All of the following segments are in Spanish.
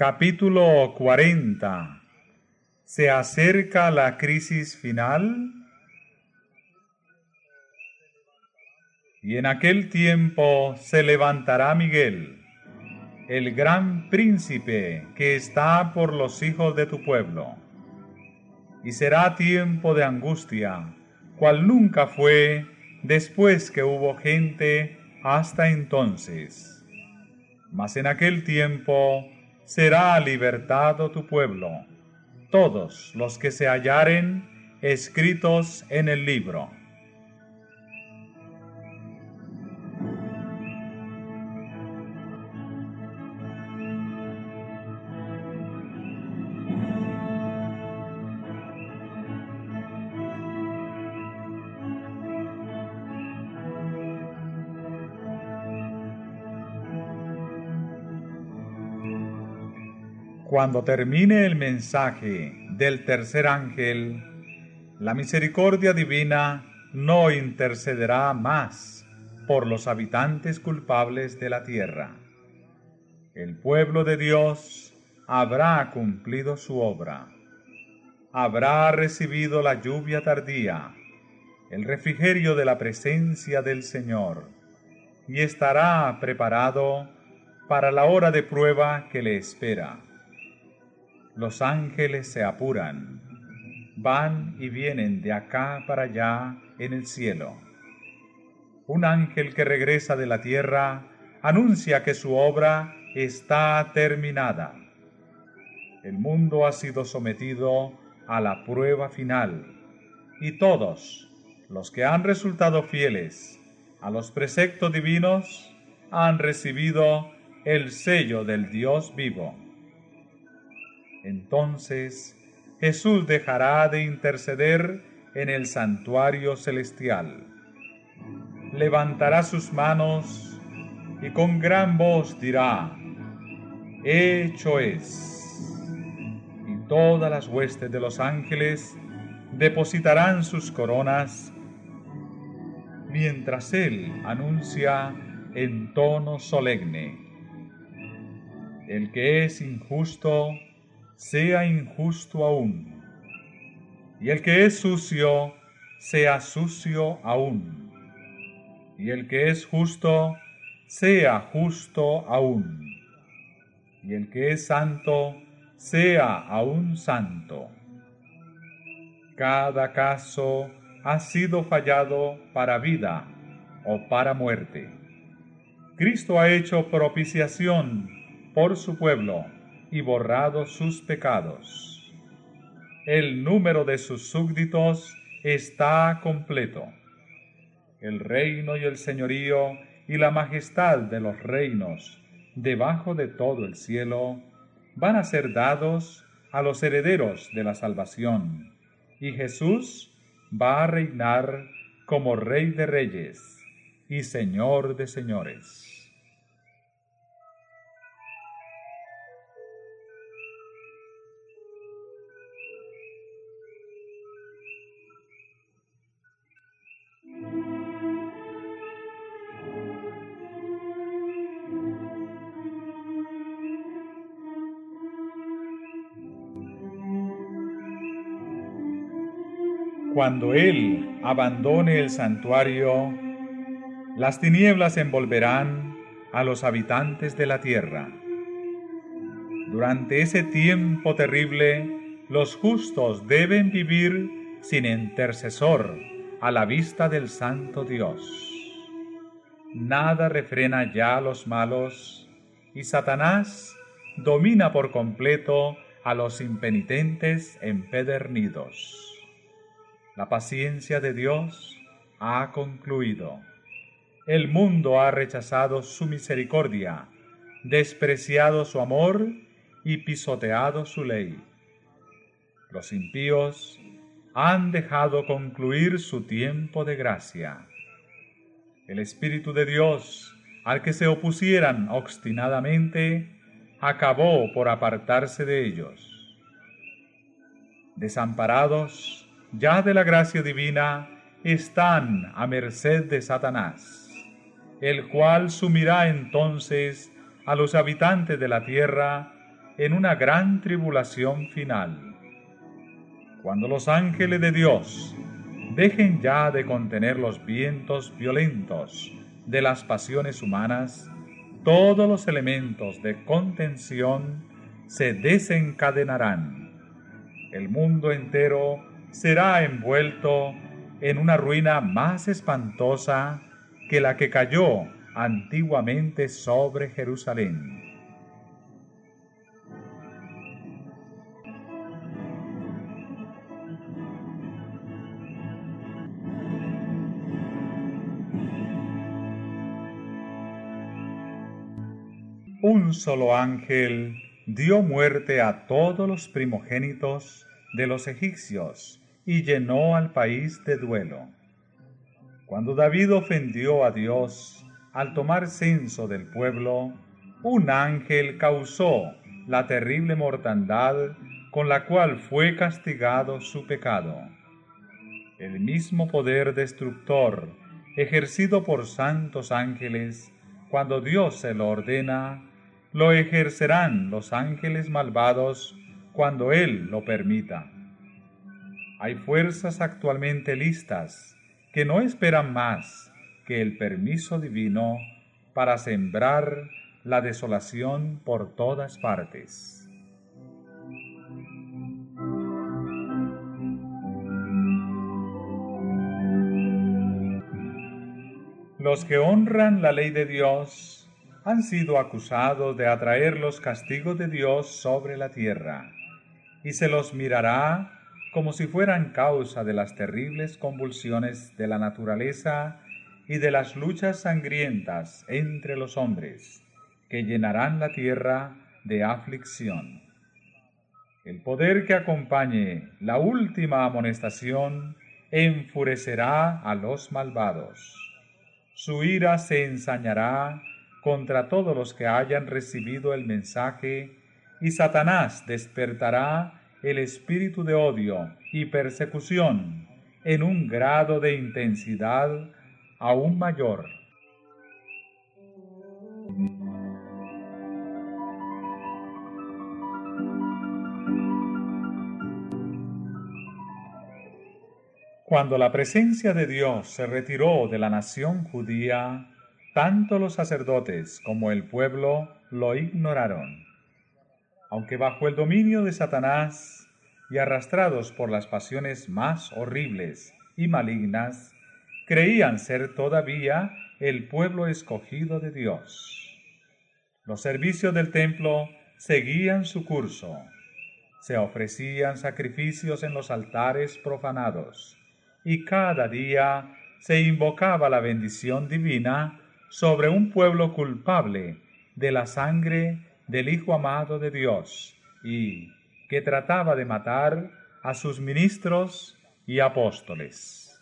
Capítulo 40. ¿Se acerca la crisis final? Y en aquel tiempo se levantará Miguel, el gran príncipe que está por los hijos de tu pueblo. Y será tiempo de angustia, cual nunca fue después que hubo gente hasta entonces. Mas en aquel tiempo será libertado tu pueblo, todos los que se hallaren escritos en el libro. Cuando termine el mensaje del tercer ángel, la misericordia divina no intercederá más por los habitantes culpables de la tierra. El pueblo de Dios habrá cumplido su obra, habrá recibido la lluvia tardía, el refrigerio de la presencia del Señor, y estará preparado para la hora de prueba que le espera los ángeles se apuran, van y vienen de acá para allá en el cielo. Un ángel que regresa de la tierra anuncia que su obra está terminada. El mundo ha sido sometido a la prueba final y todos los que han resultado fieles a los preceptos divinos han recibido el sello del Dios vivo. Entonces Jesús dejará de interceder en el santuario celestial. Levantará sus manos y con gran voz dirá, Hecho es. Y todas las huestes de los ángeles depositarán sus coronas mientras Él anuncia en tono solemne, El que es injusto, sea injusto aún, y el que es sucio, sea sucio aún, y el que es justo, sea justo aún, y el que es santo, sea aún santo. Cada caso ha sido fallado para vida o para muerte. Cristo ha hecho propiciación por su pueblo y borrado sus pecados. El número de sus súbditos está completo. El reino y el señorío y la majestad de los reinos debajo de todo el cielo van a ser dados a los herederos de la salvación, y Jesús va a reinar como Rey de Reyes y Señor de Señores. Cuando Él abandone el santuario, las tinieblas envolverán a los habitantes de la tierra. Durante ese tiempo terrible, los justos deben vivir sin intercesor a la vista del Santo Dios. Nada refrena ya a los malos y Satanás domina por completo a los impenitentes empedernidos. La paciencia de Dios ha concluido. El mundo ha rechazado su misericordia, despreciado su amor y pisoteado su ley. Los impíos han dejado concluir su tiempo de gracia. El Espíritu de Dios, al que se opusieran obstinadamente, acabó por apartarse de ellos. Desamparados, ya de la gracia divina, están a merced de Satanás, el cual sumirá entonces a los habitantes de la tierra en una gran tribulación final. Cuando los ángeles de Dios dejen ya de contener los vientos violentos de las pasiones humanas, todos los elementos de contención se desencadenarán. El mundo entero será envuelto en una ruina más espantosa que la que cayó antiguamente sobre Jerusalén. Un solo ángel dio muerte a todos los primogénitos de los egipcios y llenó al país de duelo. Cuando David ofendió a Dios al tomar censo del pueblo, un ángel causó la terrible mortandad con la cual fue castigado su pecado. El mismo poder destructor ejercido por santos ángeles cuando Dios se lo ordena, lo ejercerán los ángeles malvados cuando Él lo permita. Hay fuerzas actualmente listas que no esperan más que el permiso divino para sembrar la desolación por todas partes. Los que honran la ley de Dios han sido acusados de atraer los castigos de Dios sobre la tierra, y se los mirará como si fueran causa de las terribles convulsiones de la naturaleza y de las luchas sangrientas entre los hombres, que llenarán la tierra de aflicción. El poder que acompañe la última amonestación enfurecerá a los malvados. Su ira se ensañará contra todos los que hayan recibido el mensaje, y Satanás despertará el espíritu de odio y persecución en un grado de intensidad aún mayor. Cuando la presencia de Dios se retiró de la nación judía, tanto los sacerdotes como el pueblo lo ignoraron aunque bajo el dominio de Satanás y arrastrados por las pasiones más horribles y malignas, creían ser todavía el pueblo escogido de Dios. Los servicios del templo seguían su curso. Se ofrecían sacrificios en los altares profanados, y cada día se invocaba la bendición divina sobre un pueblo culpable de la sangre del Hijo amado de Dios y que trataba de matar a sus ministros y apóstoles.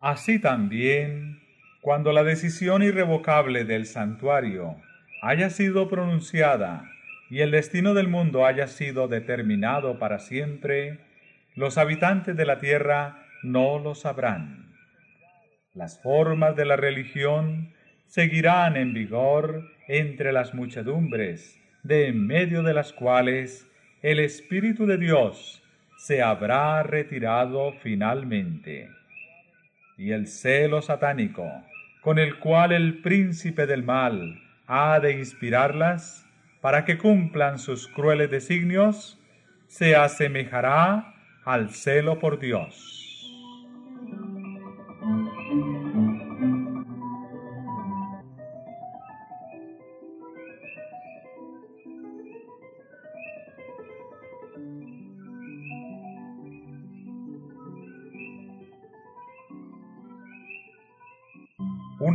Así también, cuando la decisión irrevocable del santuario haya sido pronunciada y el destino del mundo haya sido determinado para siempre, los habitantes de la tierra no lo sabrán. Las formas de la religión seguirán en vigor entre las muchedumbres, de en medio de las cuales el Espíritu de Dios se habrá retirado finalmente. Y el celo satánico, con el cual el príncipe del mal ha de inspirarlas para que cumplan sus crueles designios, se asemejará al celo por Dios.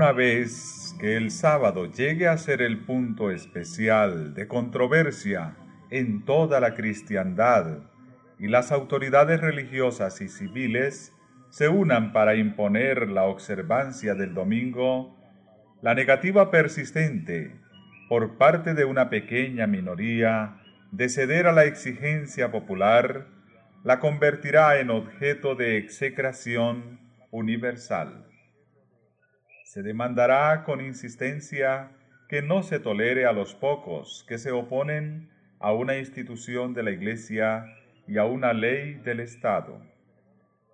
Una vez que el sábado llegue a ser el punto especial de controversia en toda la cristiandad y las autoridades religiosas y civiles se unan para imponer la observancia del domingo, la negativa persistente por parte de una pequeña minoría de ceder a la exigencia popular la convertirá en objeto de execración universal se demandará con insistencia que no se tolere a los pocos que se oponen a una institución de la Iglesia y a una ley del Estado.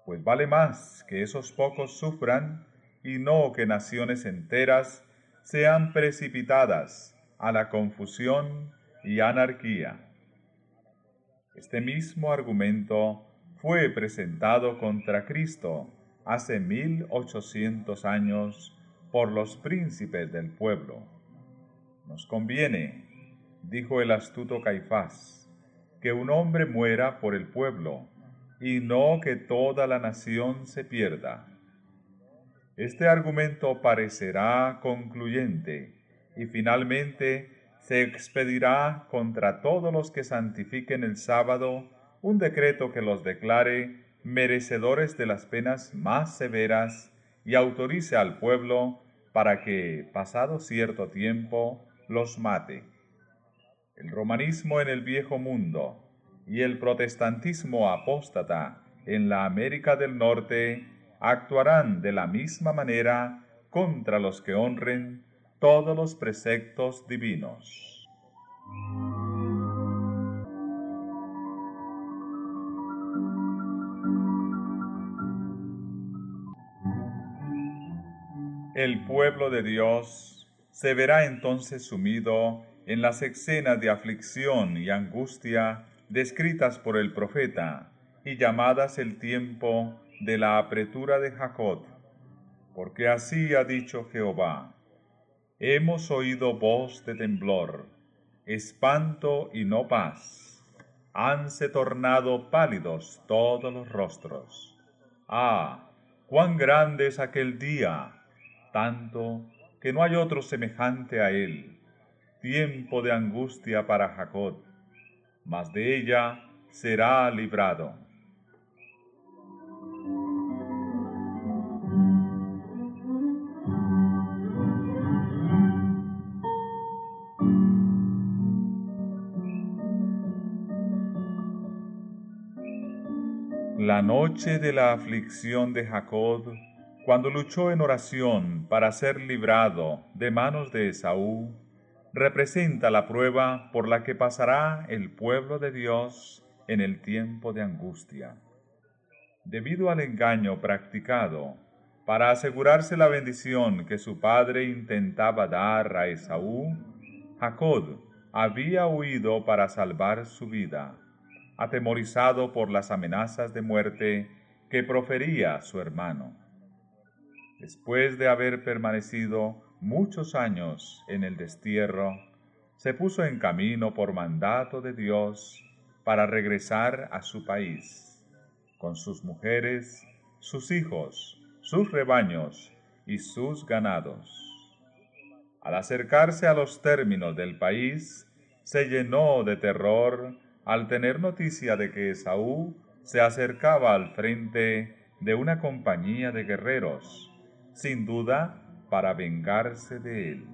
Pues vale más que esos pocos sufran y no que naciones enteras sean precipitadas a la confusión y anarquía. Este mismo argumento fue presentado contra Cristo hace mil ochocientos años por los príncipes del pueblo. Nos conviene, dijo el astuto Caifás, que un hombre muera por el pueblo, y no que toda la nación se pierda. Este argumento parecerá concluyente, y finalmente se expedirá contra todos los que santifiquen el sábado un decreto que los declare merecedores de las penas más severas y autorice al pueblo para que, pasado cierto tiempo, los mate. El romanismo en el viejo mundo y el protestantismo apóstata en la América del Norte actuarán de la misma manera contra los que honren todos los preceptos divinos. El pueblo de Dios se verá entonces sumido en las escenas de aflicción y angustia descritas por el profeta y llamadas el tiempo de la apretura de Jacob, porque así ha dicho Jehová, hemos oído voz de temblor, espanto y no paz, hanse tornado pálidos todos los rostros. Ah, cuán grande es aquel día, tanto que no hay otro semejante a él, tiempo de angustia para Jacob, mas de ella será librado. La noche de la aflicción de Jacob cuando luchó en oración para ser librado de manos de Esaú, representa la prueba por la que pasará el pueblo de Dios en el tiempo de angustia. Debido al engaño practicado para asegurarse la bendición que su padre intentaba dar a Esaú, Jacob había huido para salvar su vida, atemorizado por las amenazas de muerte que profería su hermano después de haber permanecido muchos años en el destierro, se puso en camino por mandato de Dios para regresar a su país, con sus mujeres, sus hijos, sus rebaños y sus ganados. Al acercarse a los términos del país, se llenó de terror al tener noticia de que Esaú se acercaba al frente de una compañía de guerreros sin duda para vengarse de él.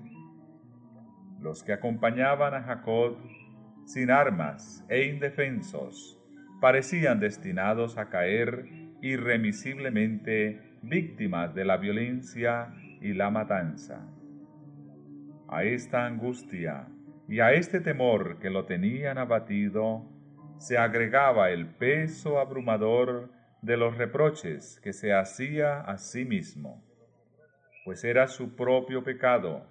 Los que acompañaban a Jacob sin armas e indefensos parecían destinados a caer irremisiblemente víctimas de la violencia y la matanza. A esta angustia y a este temor que lo tenían abatido, se agregaba el peso abrumador de los reproches que se hacía a sí mismo pues era su propio pecado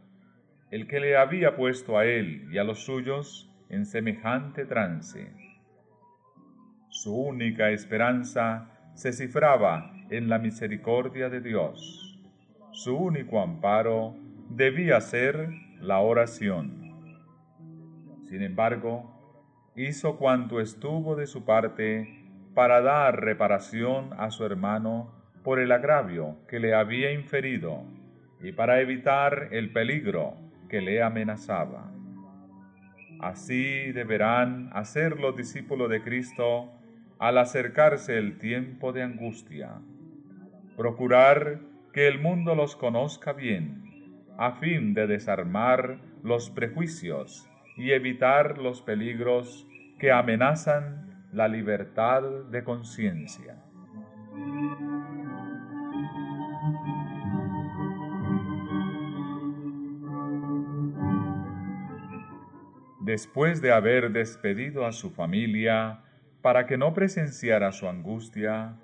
el que le había puesto a él y a los suyos en semejante trance. Su única esperanza se cifraba en la misericordia de Dios. Su único amparo debía ser la oración. Sin embargo, hizo cuanto estuvo de su parte para dar reparación a su hermano por el agravio que le había inferido y para evitar el peligro que le amenazaba. Así deberán hacer los discípulos de Cristo al acercarse el tiempo de angustia. Procurar que el mundo los conozca bien, a fin de desarmar los prejuicios y evitar los peligros que amenazan la libertad de conciencia. Después de haber despedido a su familia para que no presenciara su angustia,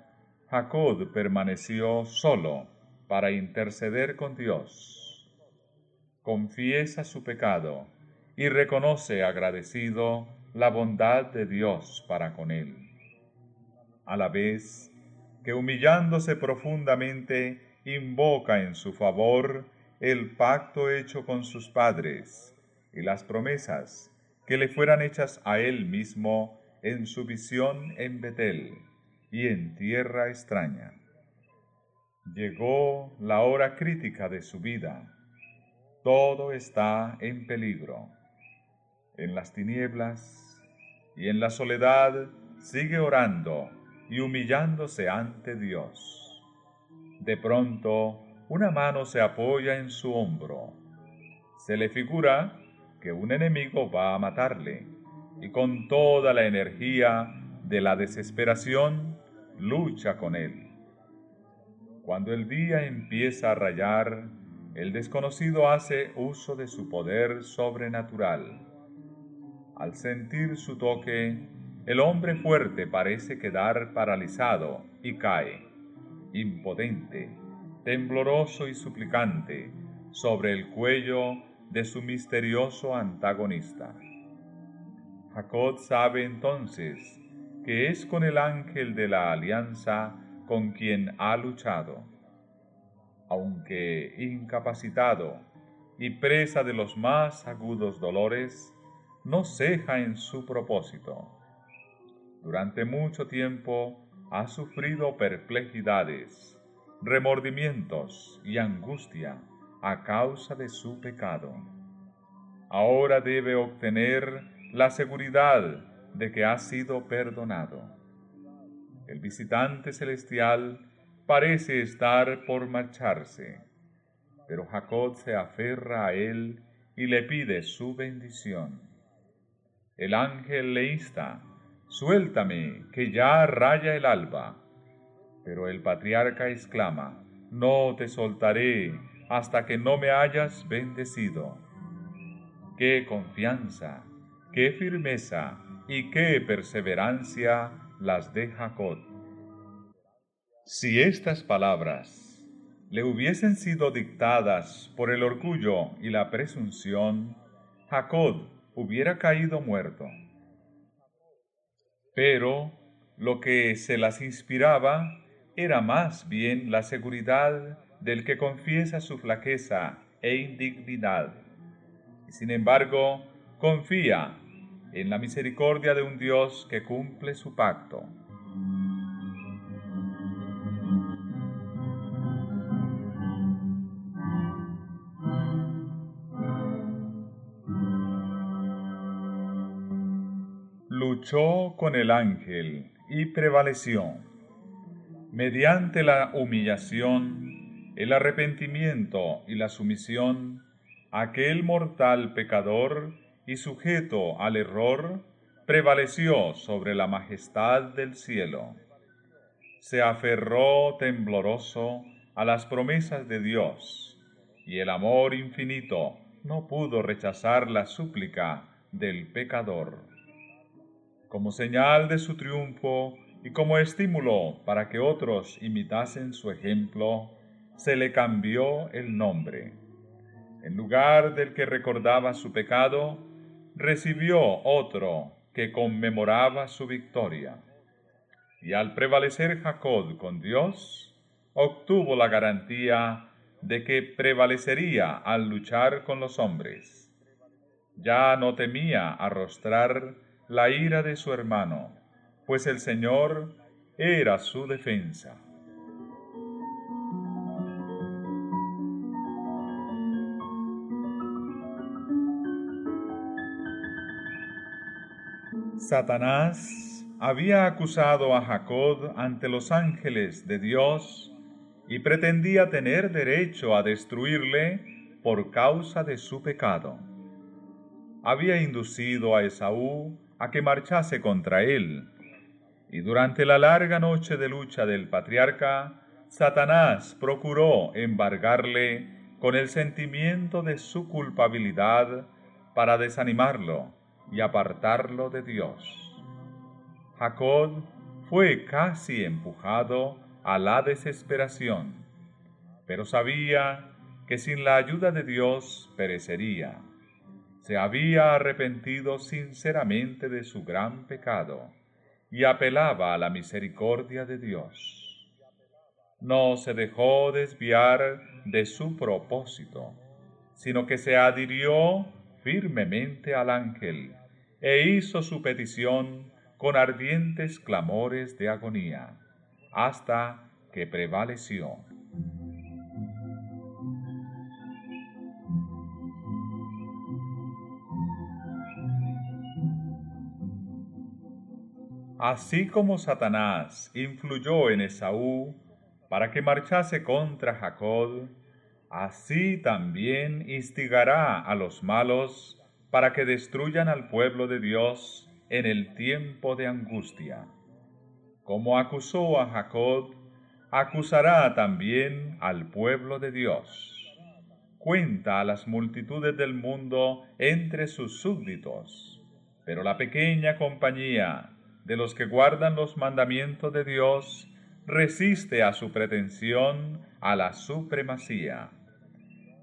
Jacob permaneció solo para interceder con Dios. Confiesa su pecado y reconoce agradecido la bondad de Dios para con él. A la vez que humillándose profundamente invoca en su favor el pacto hecho con sus padres y las promesas que le fueran hechas a él mismo en su visión en Betel y en tierra extraña. Llegó la hora crítica de su vida. Todo está en peligro. En las tinieblas y en la soledad sigue orando y humillándose ante Dios. De pronto, una mano se apoya en su hombro. Se le figura que un enemigo va a matarle y con toda la energía de la desesperación lucha con él. Cuando el día empieza a rayar, el desconocido hace uso de su poder sobrenatural. Al sentir su toque, el hombre fuerte parece quedar paralizado y cae, impotente, tembloroso y suplicante, sobre el cuello de su misterioso antagonista. Jacob sabe entonces que es con el ángel de la alianza con quien ha luchado. Aunque incapacitado y presa de los más agudos dolores, no ceja en su propósito. Durante mucho tiempo ha sufrido perplejidades, remordimientos y angustia a causa de su pecado. Ahora debe obtener la seguridad de que ha sido perdonado. El visitante celestial parece estar por marcharse, pero Jacob se aferra a él y le pide su bendición. El ángel le insta, suéltame, que ya raya el alba. Pero el patriarca exclama, no te soltaré hasta que no me hayas bendecido. Qué confianza, qué firmeza y qué perseverancia las de Jacob. Si estas palabras le hubiesen sido dictadas por el orgullo y la presunción, Jacob hubiera caído muerto. Pero lo que se las inspiraba era más bien la seguridad del que confiesa su flaqueza e indignidad. Sin embargo, confía en la misericordia de un Dios que cumple su pacto. Luchó con el ángel y prevaleció. Mediante la humillación, el arrepentimiento y la sumisión, aquel mortal pecador y sujeto al error, prevaleció sobre la majestad del cielo. Se aferró tembloroso a las promesas de Dios, y el amor infinito no pudo rechazar la súplica del pecador. Como señal de su triunfo y como estímulo para que otros imitasen su ejemplo, se le cambió el nombre. En lugar del que recordaba su pecado, recibió otro que conmemoraba su victoria. Y al prevalecer Jacob con Dios, obtuvo la garantía de que prevalecería al luchar con los hombres. Ya no temía arrostrar la ira de su hermano, pues el Señor era su defensa. Satanás había acusado a Jacob ante los ángeles de Dios y pretendía tener derecho a destruirle por causa de su pecado. Había inducido a Esaú a que marchase contra él, y durante la larga noche de lucha del patriarca, Satanás procuró embargarle con el sentimiento de su culpabilidad para desanimarlo y apartarlo de Dios. Jacob fue casi empujado a la desesperación, pero sabía que sin la ayuda de Dios perecería. Se había arrepentido sinceramente de su gran pecado y apelaba a la misericordia de Dios. No se dejó desviar de su propósito, sino que se adhirió firmemente al ángel e hizo su petición con ardientes clamores de agonía, hasta que prevaleció. Así como Satanás influyó en Esaú para que marchase contra Jacob, así también instigará a los malos para que destruyan al pueblo de Dios en el tiempo de angustia. Como acusó a Jacob, acusará también al pueblo de Dios. Cuenta a las multitudes del mundo entre sus súbditos, pero la pequeña compañía de los que guardan los mandamientos de Dios resiste a su pretensión a la supremacía.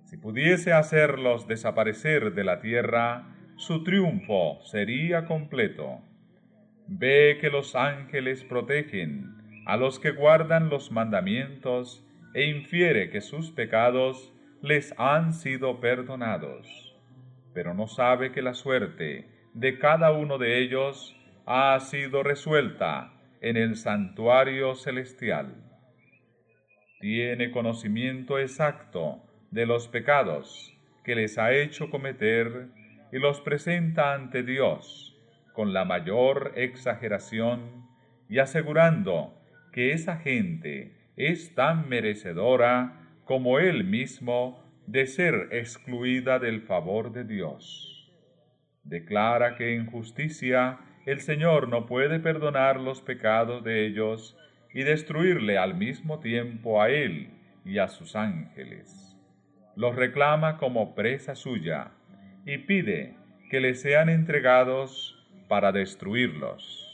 Si pudiese hacerlos desaparecer de la tierra, su triunfo sería completo. Ve que los ángeles protegen a los que guardan los mandamientos e infiere que sus pecados les han sido perdonados. Pero no sabe que la suerte de cada uno de ellos ha sido resuelta en el santuario celestial. Tiene conocimiento exacto de los pecados que les ha hecho cometer y los presenta ante Dios con la mayor exageración y asegurando que esa gente es tan merecedora como él mismo de ser excluida del favor de Dios. Declara que en justicia el Señor no puede perdonar los pecados de ellos y destruirle al mismo tiempo a él y a sus ángeles. Los reclama como presa suya y pide que le sean entregados para destruirlos.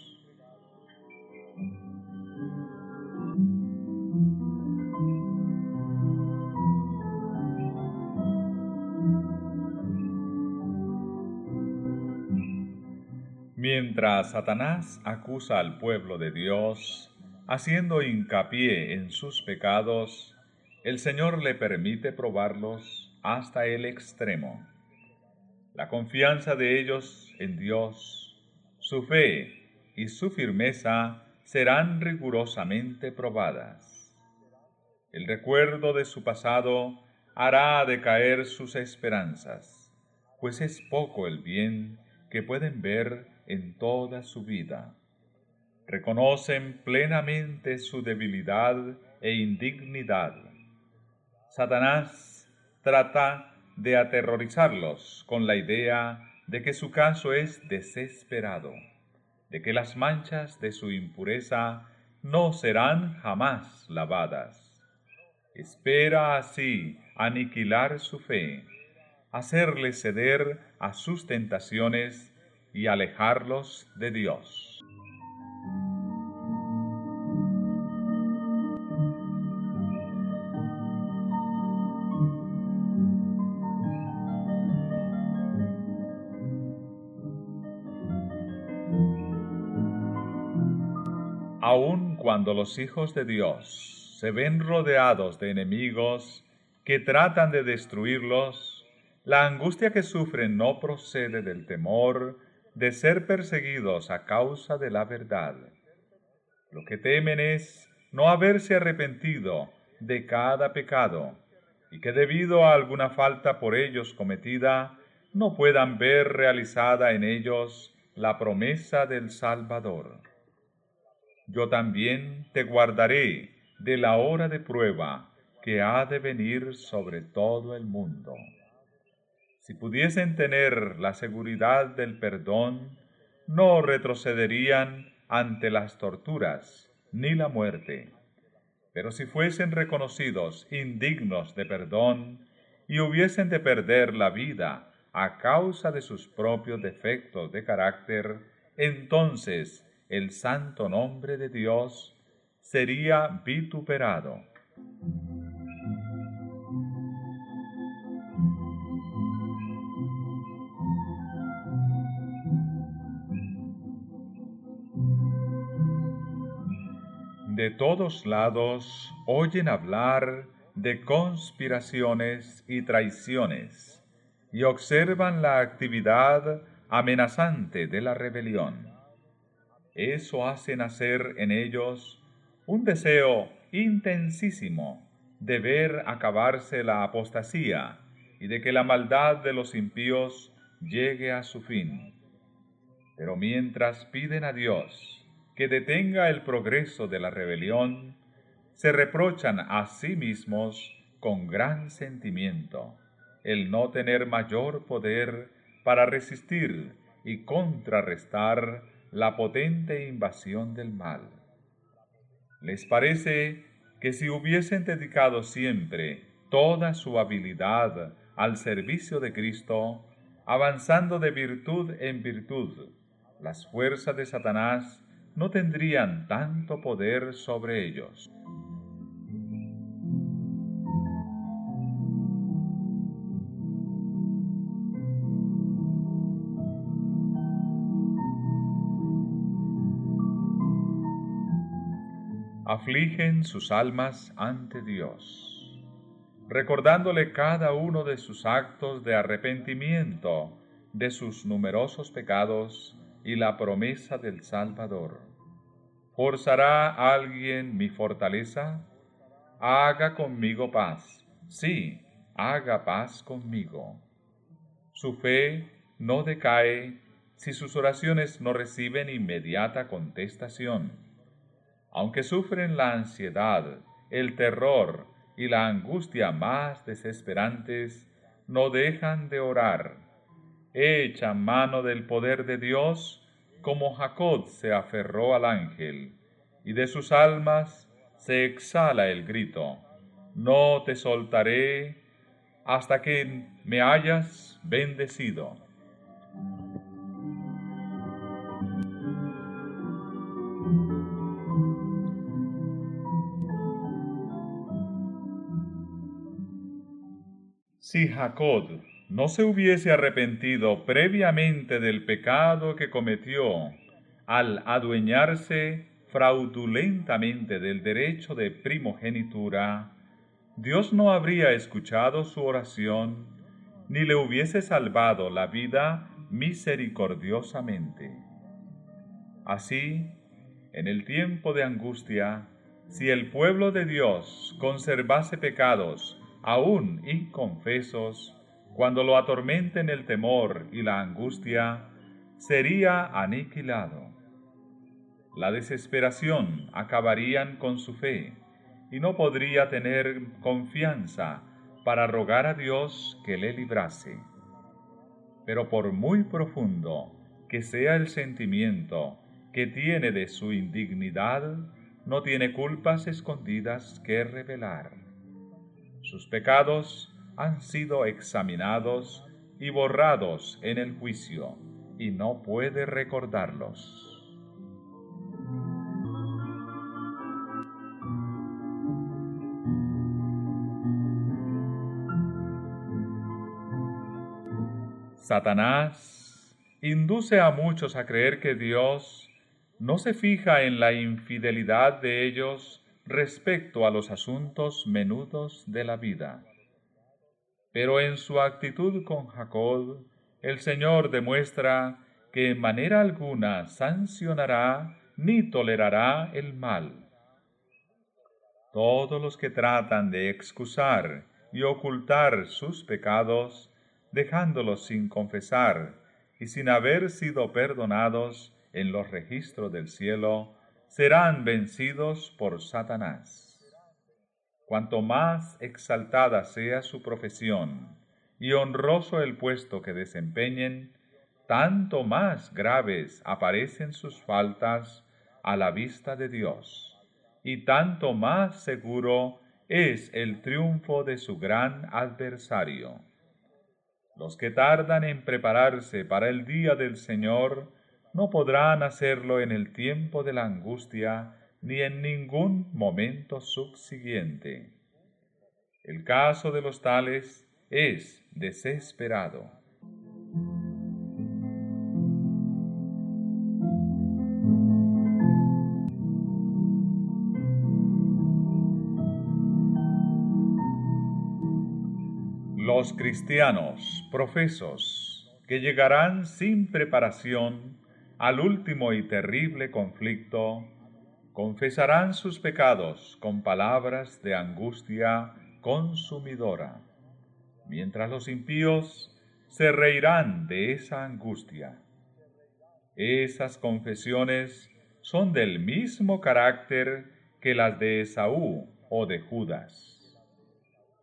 Mientras Satanás acusa al pueblo de Dios, haciendo hincapié en sus pecados, el Señor le permite probarlos hasta el extremo. La confianza de ellos en Dios, su fe y su firmeza serán rigurosamente probadas. El recuerdo de su pasado hará decaer sus esperanzas, pues es poco el bien que pueden ver en toda su vida. Reconocen plenamente su debilidad e indignidad. Satanás trata de aterrorizarlos con la idea de que su caso es desesperado, de que las manchas de su impureza no serán jamás lavadas. Espera así aniquilar su fe, hacerle ceder a sus tentaciones y alejarlos de Dios. Cuando los hijos de Dios se ven rodeados de enemigos que tratan de destruirlos, la angustia que sufren no procede del temor de ser perseguidos a causa de la verdad. Lo que temen es no haberse arrepentido de cada pecado, y que debido a alguna falta por ellos cometida, no puedan ver realizada en ellos la promesa del Salvador. Yo también te guardaré de la hora de prueba que ha de venir sobre todo el mundo. Si pudiesen tener la seguridad del perdón, no retrocederían ante las torturas ni la muerte. Pero si fuesen reconocidos indignos de perdón y hubiesen de perder la vida a causa de sus propios defectos de carácter, entonces el santo nombre de Dios sería vituperado. De todos lados oyen hablar de conspiraciones y traiciones y observan la actividad amenazante de la rebelión. Eso hace nacer en ellos un deseo intensísimo de ver acabarse la apostasía y de que la maldad de los impíos llegue a su fin. Pero mientras piden a Dios que detenga el progreso de la rebelión, se reprochan a sí mismos con gran sentimiento el no tener mayor poder para resistir y contrarrestar la potente invasión del mal. ¿Les parece que si hubiesen dedicado siempre toda su habilidad al servicio de Cristo, avanzando de virtud en virtud, las fuerzas de Satanás no tendrían tanto poder sobre ellos? Afligen sus almas ante Dios, recordándole cada uno de sus actos de arrepentimiento, de sus numerosos pecados y la promesa del Salvador. ¿Forzará alguien mi fortaleza? Haga conmigo paz. Sí, haga paz conmigo. Su fe no decae si sus oraciones no reciben inmediata contestación aunque sufren la ansiedad, el terror y la angustia más desesperantes, no dejan de orar. Echan mano del poder de Dios como Jacob se aferró al ángel, y de sus almas se exhala el grito, no te soltaré hasta que me hayas bendecido. Si Jacob no se hubiese arrepentido previamente del pecado que cometió al adueñarse fraudulentamente del derecho de primogenitura, Dios no habría escuchado su oración ni le hubiese salvado la vida misericordiosamente. Así, en el tiempo de angustia, si el pueblo de Dios conservase pecados aún inconfesos, cuando lo atormenten el temor y la angustia, sería aniquilado. La desesperación acabarían con su fe y no podría tener confianza para rogar a Dios que le librase. Pero por muy profundo que sea el sentimiento que tiene de su indignidad, no tiene culpas escondidas que revelar sus pecados han sido examinados y borrados en el juicio, y no puede recordarlos. Satanás induce a muchos a creer que Dios no se fija en la infidelidad de ellos respecto a los asuntos menudos de la vida. Pero en su actitud con Jacob, el Señor demuestra que en manera alguna sancionará ni tolerará el mal. Todos los que tratan de excusar y ocultar sus pecados, dejándolos sin confesar y sin haber sido perdonados en los registros del cielo, serán vencidos por Satanás. Cuanto más exaltada sea su profesión y honroso el puesto que desempeñen, tanto más graves aparecen sus faltas a la vista de Dios, y tanto más seguro es el triunfo de su gran adversario. Los que tardan en prepararse para el día del Señor no podrán hacerlo en el tiempo de la angustia ni en ningún momento subsiguiente. El caso de los tales es desesperado. Los cristianos profesos que llegarán sin preparación al último y terrible conflicto, confesarán sus pecados con palabras de angustia consumidora, mientras los impíos se reirán de esa angustia. Esas confesiones son del mismo carácter que las de Esaú o de Judas.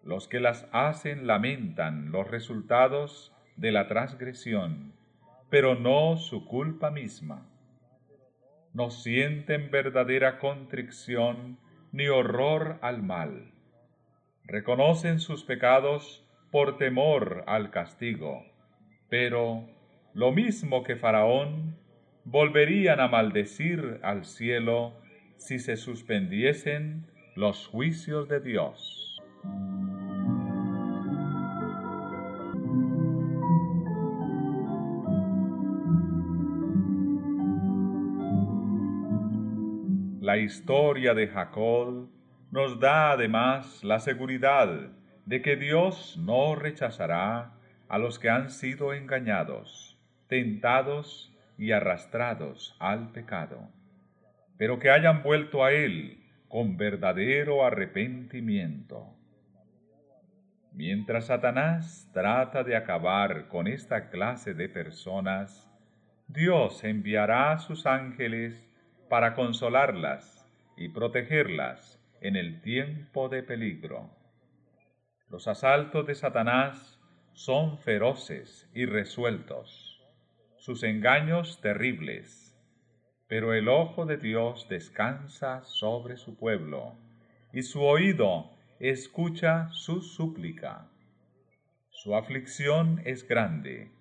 Los que las hacen lamentan los resultados de la transgresión pero no su culpa misma. No sienten verdadera contrición ni horror al mal. Reconocen sus pecados por temor al castigo, pero, lo mismo que Faraón, volverían a maldecir al cielo si se suspendiesen los juicios de Dios. La historia de Jacob nos da además la seguridad de que Dios no rechazará a los que han sido engañados, tentados y arrastrados al pecado, pero que hayan vuelto a Él con verdadero arrepentimiento. Mientras Satanás trata de acabar con esta clase de personas, Dios enviará a sus ángeles para consolarlas y protegerlas en el tiempo de peligro. Los asaltos de Satanás son feroces y resueltos, sus engaños terribles, pero el ojo de Dios descansa sobre su pueblo, y su oído escucha su súplica. Su aflicción es grande,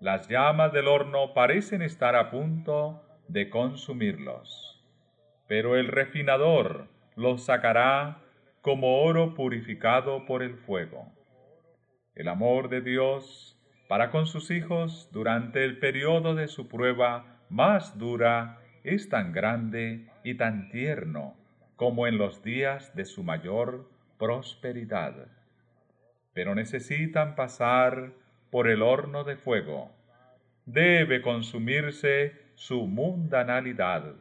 las llamas del horno parecen estar a punto de consumirlos. Pero el refinador los sacará como oro purificado por el fuego. El amor de Dios para con sus hijos durante el periodo de su prueba más dura es tan grande y tan tierno como en los días de su mayor prosperidad. Pero necesitan pasar por el horno de fuego. Debe consumirse su mundanalidad,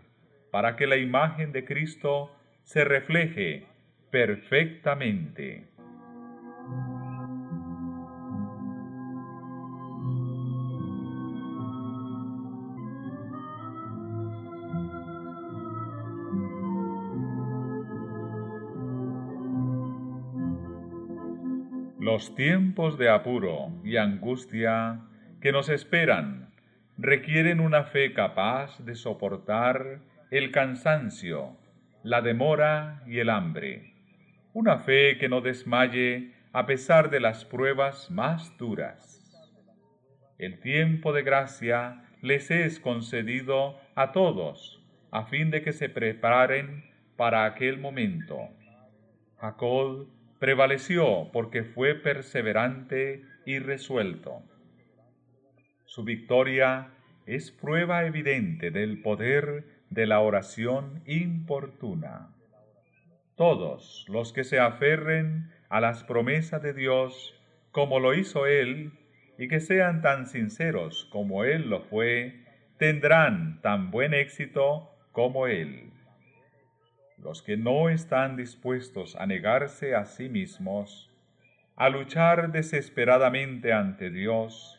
para que la imagen de Cristo se refleje perfectamente. Los tiempos de apuro y angustia que nos esperan requieren una fe capaz de soportar el cansancio, la demora y el hambre, una fe que no desmaye a pesar de las pruebas más duras. El tiempo de gracia les es concedido a todos, a fin de que se preparen para aquel momento. Jacob prevaleció porque fue perseverante y resuelto. Su victoria es prueba evidente del poder de la oración importuna. Todos los que se aferren a las promesas de Dios, como lo hizo Él, y que sean tan sinceros como Él lo fue, tendrán tan buen éxito como Él. Los que no están dispuestos a negarse a sí mismos, a luchar desesperadamente ante Dios,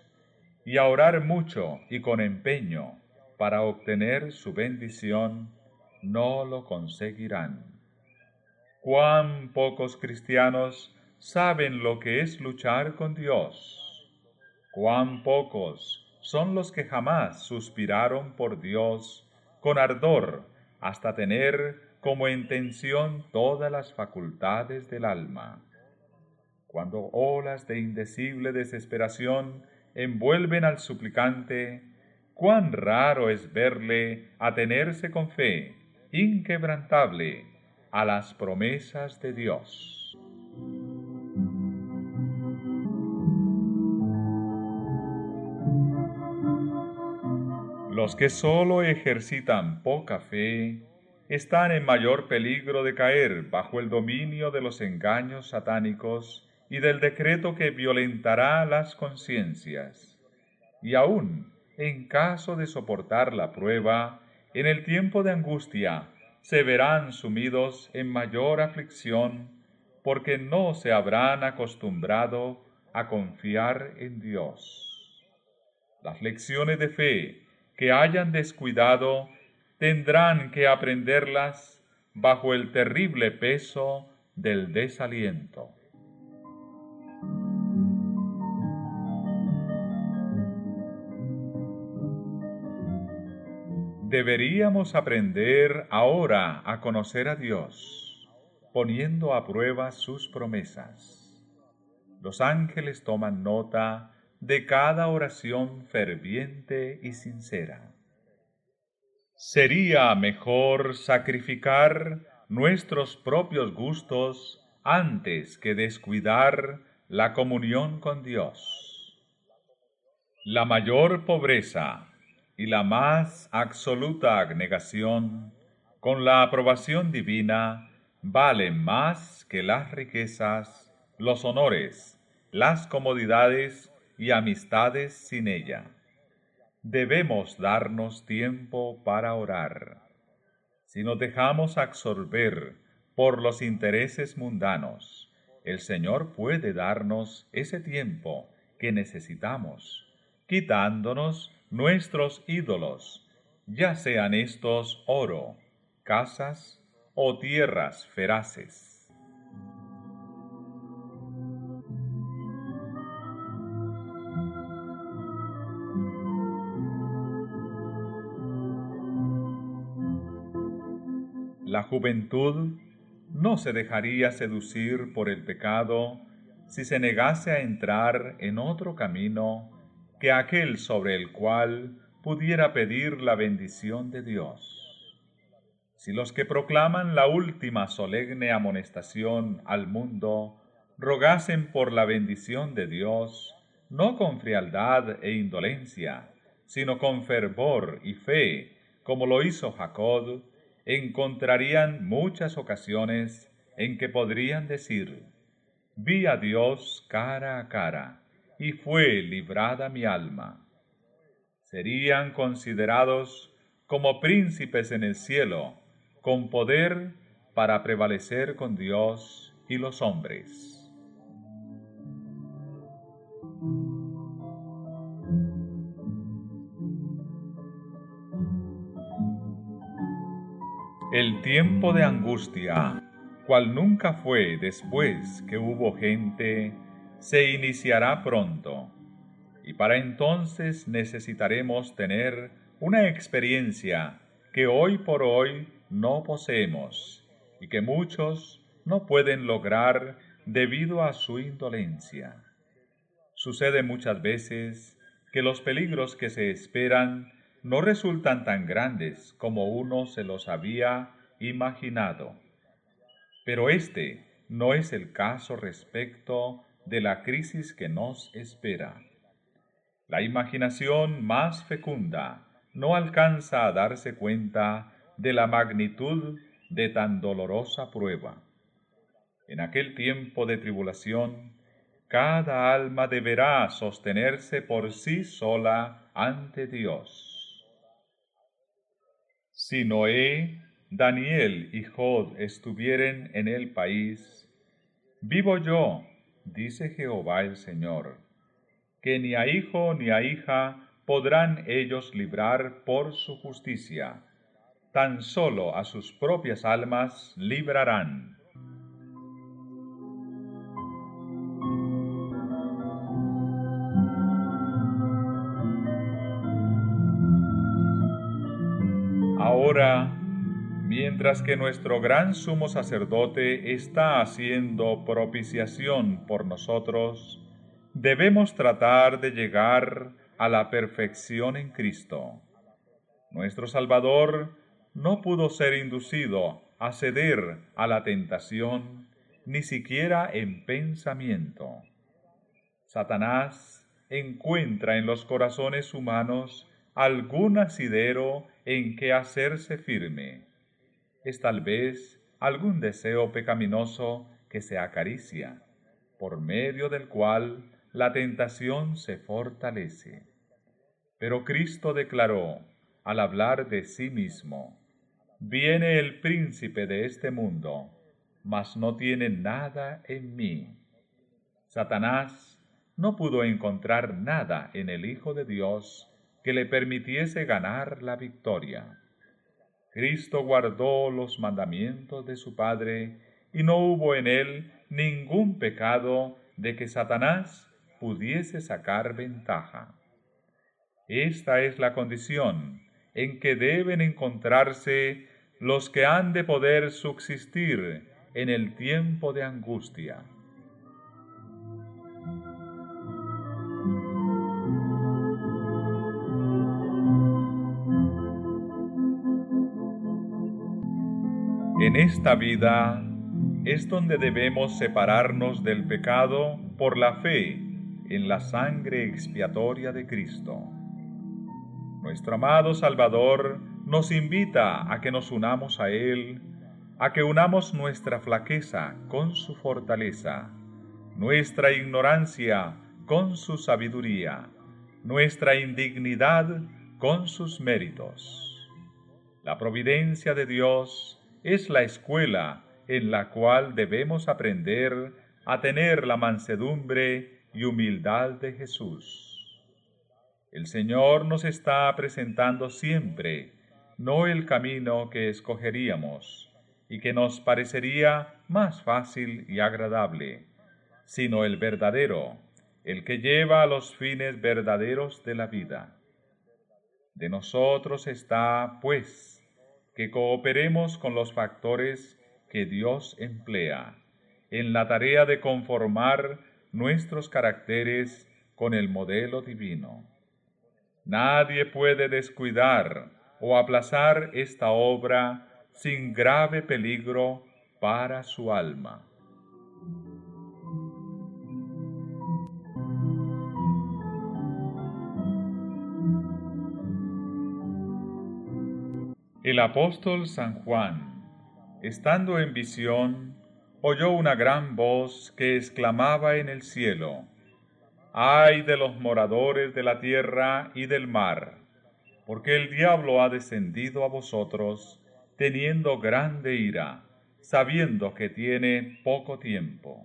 y a orar mucho y con empeño para obtener su bendición, no lo conseguirán. Cuán pocos cristianos saben lo que es luchar con Dios. Cuán pocos son los que jamás suspiraron por Dios con ardor hasta tener como intención todas las facultades del alma. Cuando olas de indecible desesperación envuelven al suplicante, cuán raro es verle atenerse con fe inquebrantable a las promesas de Dios. Los que sólo ejercitan poca fe están en mayor peligro de caer bajo el dominio de los engaños satánicos y del decreto que violentará las conciencias. Y aún, en caso de soportar la prueba, en el tiempo de angustia se verán sumidos en mayor aflicción porque no se habrán acostumbrado a confiar en Dios. Las lecciones de fe que hayan descuidado tendrán que aprenderlas bajo el terrible peso del desaliento. Deberíamos aprender ahora a conocer a Dios, poniendo a prueba sus promesas. Los ángeles toman nota de cada oración ferviente y sincera. Sería mejor sacrificar nuestros propios gustos antes que descuidar la comunión con Dios. La mayor pobreza y la más absoluta abnegación, con la aprobación divina, vale más que las riquezas, los honores, las comodidades y amistades sin ella. Debemos darnos tiempo para orar. Si nos dejamos absorber por los intereses mundanos, el Señor puede darnos ese tiempo que necesitamos, quitándonos nuestros ídolos, ya sean estos oro, casas o tierras feraces. La juventud no se dejaría seducir por el pecado si se negase a entrar en otro camino que aquel sobre el cual pudiera pedir la bendición de Dios. Si los que proclaman la última solemne amonestación al mundo rogasen por la bendición de Dios, no con frialdad e indolencia, sino con fervor y fe, como lo hizo Jacob, encontrarían muchas ocasiones en que podrían decir, vi a Dios cara a cara, y fue librada mi alma. Serían considerados como príncipes en el cielo, con poder para prevalecer con Dios y los hombres. El tiempo de angustia, cual nunca fue después que hubo gente, se iniciará pronto, y para entonces necesitaremos tener una experiencia que hoy por hoy no poseemos y que muchos no pueden lograr debido a su indolencia. Sucede muchas veces que los peligros que se esperan no resultan tan grandes como uno se los había imaginado. Pero este no es el caso respecto de la crisis que nos espera. La imaginación más fecunda no alcanza a darse cuenta de la magnitud de tan dolorosa prueba. En aquel tiempo de tribulación, cada alma deberá sostenerse por sí sola ante Dios si Noé, Daniel y Jod estuvieren en el país, vivo yo, dice Jehová el Señor, que ni a hijo ni a hija podrán ellos librar por su justicia, tan solo a sus propias almas librarán. Mientras que nuestro gran sumo sacerdote está haciendo propiciación por nosotros, debemos tratar de llegar a la perfección en Cristo. Nuestro Salvador no pudo ser inducido a ceder a la tentación, ni siquiera en pensamiento. Satanás encuentra en los corazones humanos algún asidero en que hacerse firme. Es tal vez algún deseo pecaminoso que se acaricia, por medio del cual la tentación se fortalece. Pero Cristo declaró, al hablar de sí mismo, Viene el príncipe de este mundo, mas no tiene nada en mí. Satanás no pudo encontrar nada en el Hijo de Dios que le permitiese ganar la victoria. Cristo guardó los mandamientos de su Padre y no hubo en él ningún pecado de que Satanás pudiese sacar ventaja. Esta es la condición en que deben encontrarse los que han de poder subsistir en el tiempo de angustia. En esta vida es donde debemos separarnos del pecado por la fe en la sangre expiatoria de Cristo. Nuestro amado Salvador nos invita a que nos unamos a Él, a que unamos nuestra flaqueza con su fortaleza, nuestra ignorancia con su sabiduría, nuestra indignidad con sus méritos. La providencia de Dios es la escuela en la cual debemos aprender a tener la mansedumbre y humildad de Jesús. El Señor nos está presentando siempre no el camino que escogeríamos y que nos parecería más fácil y agradable, sino el verdadero, el que lleva a los fines verdaderos de la vida. De nosotros está, pues, que cooperemos con los factores que Dios emplea en la tarea de conformar nuestros caracteres con el modelo divino. Nadie puede descuidar o aplazar esta obra sin grave peligro para su alma. El apóstol San Juan, estando en visión, oyó una gran voz que exclamaba en el cielo, Ay de los moradores de la tierra y del mar, porque el diablo ha descendido a vosotros, teniendo grande ira, sabiendo que tiene poco tiempo.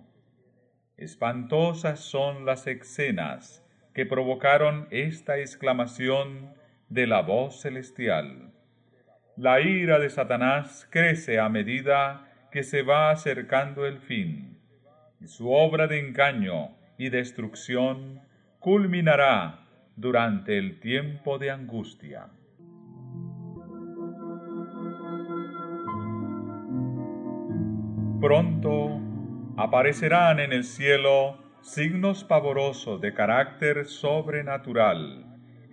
Espantosas son las escenas que provocaron esta exclamación de la voz celestial la ira de Satanás crece a medida que se va acercando el fin, y su obra de engaño y destrucción culminará durante el tiempo de angustia. Pronto aparecerán en el cielo signos pavorosos de carácter sobrenatural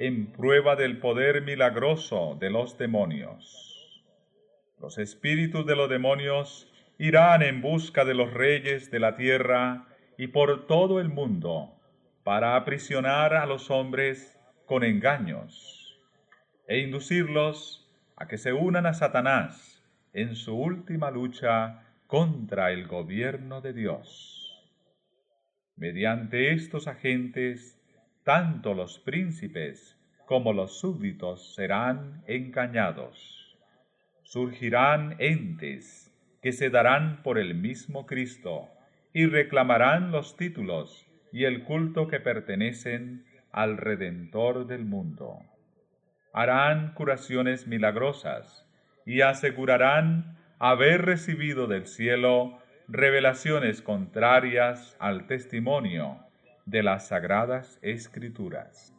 en prueba del poder milagroso de los demonios. Los espíritus de los demonios irán en busca de los reyes de la tierra y por todo el mundo para aprisionar a los hombres con engaños e inducirlos a que se unan a Satanás en su última lucha contra el gobierno de Dios. Mediante estos agentes tanto los príncipes como los súbditos serán engañados. Surgirán entes que se darán por el mismo Cristo y reclamarán los títulos y el culto que pertenecen al Redentor del mundo. Harán curaciones milagrosas y asegurarán haber recibido del cielo revelaciones contrarias al testimonio de las Sagradas Escrituras.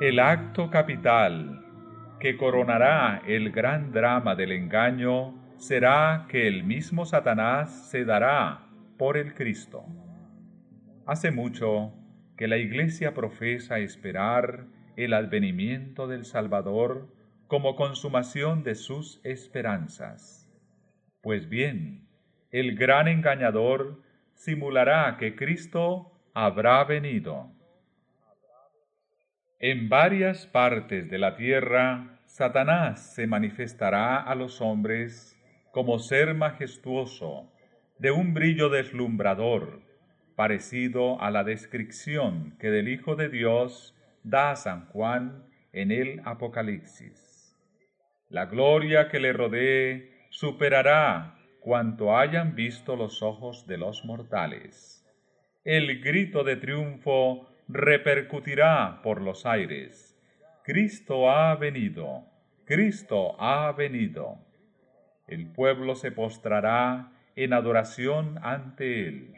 El acto capital que coronará el gran drama del engaño será que el mismo Satanás se dará por el Cristo. Hace mucho que la Iglesia profesa esperar el advenimiento del Salvador como consumación de sus esperanzas. Pues bien, el gran engañador simulará que Cristo habrá venido. En varias partes de la tierra, Satanás se manifestará a los hombres como ser majestuoso, de un brillo deslumbrador, parecido a la descripción que del Hijo de Dios da San Juan en el Apocalipsis. La gloria que le rodee superará cuanto hayan visto los ojos de los mortales. El grito de triunfo repercutirá por los aires. Cristo ha venido, Cristo ha venido. El pueblo se postrará en adoración ante él,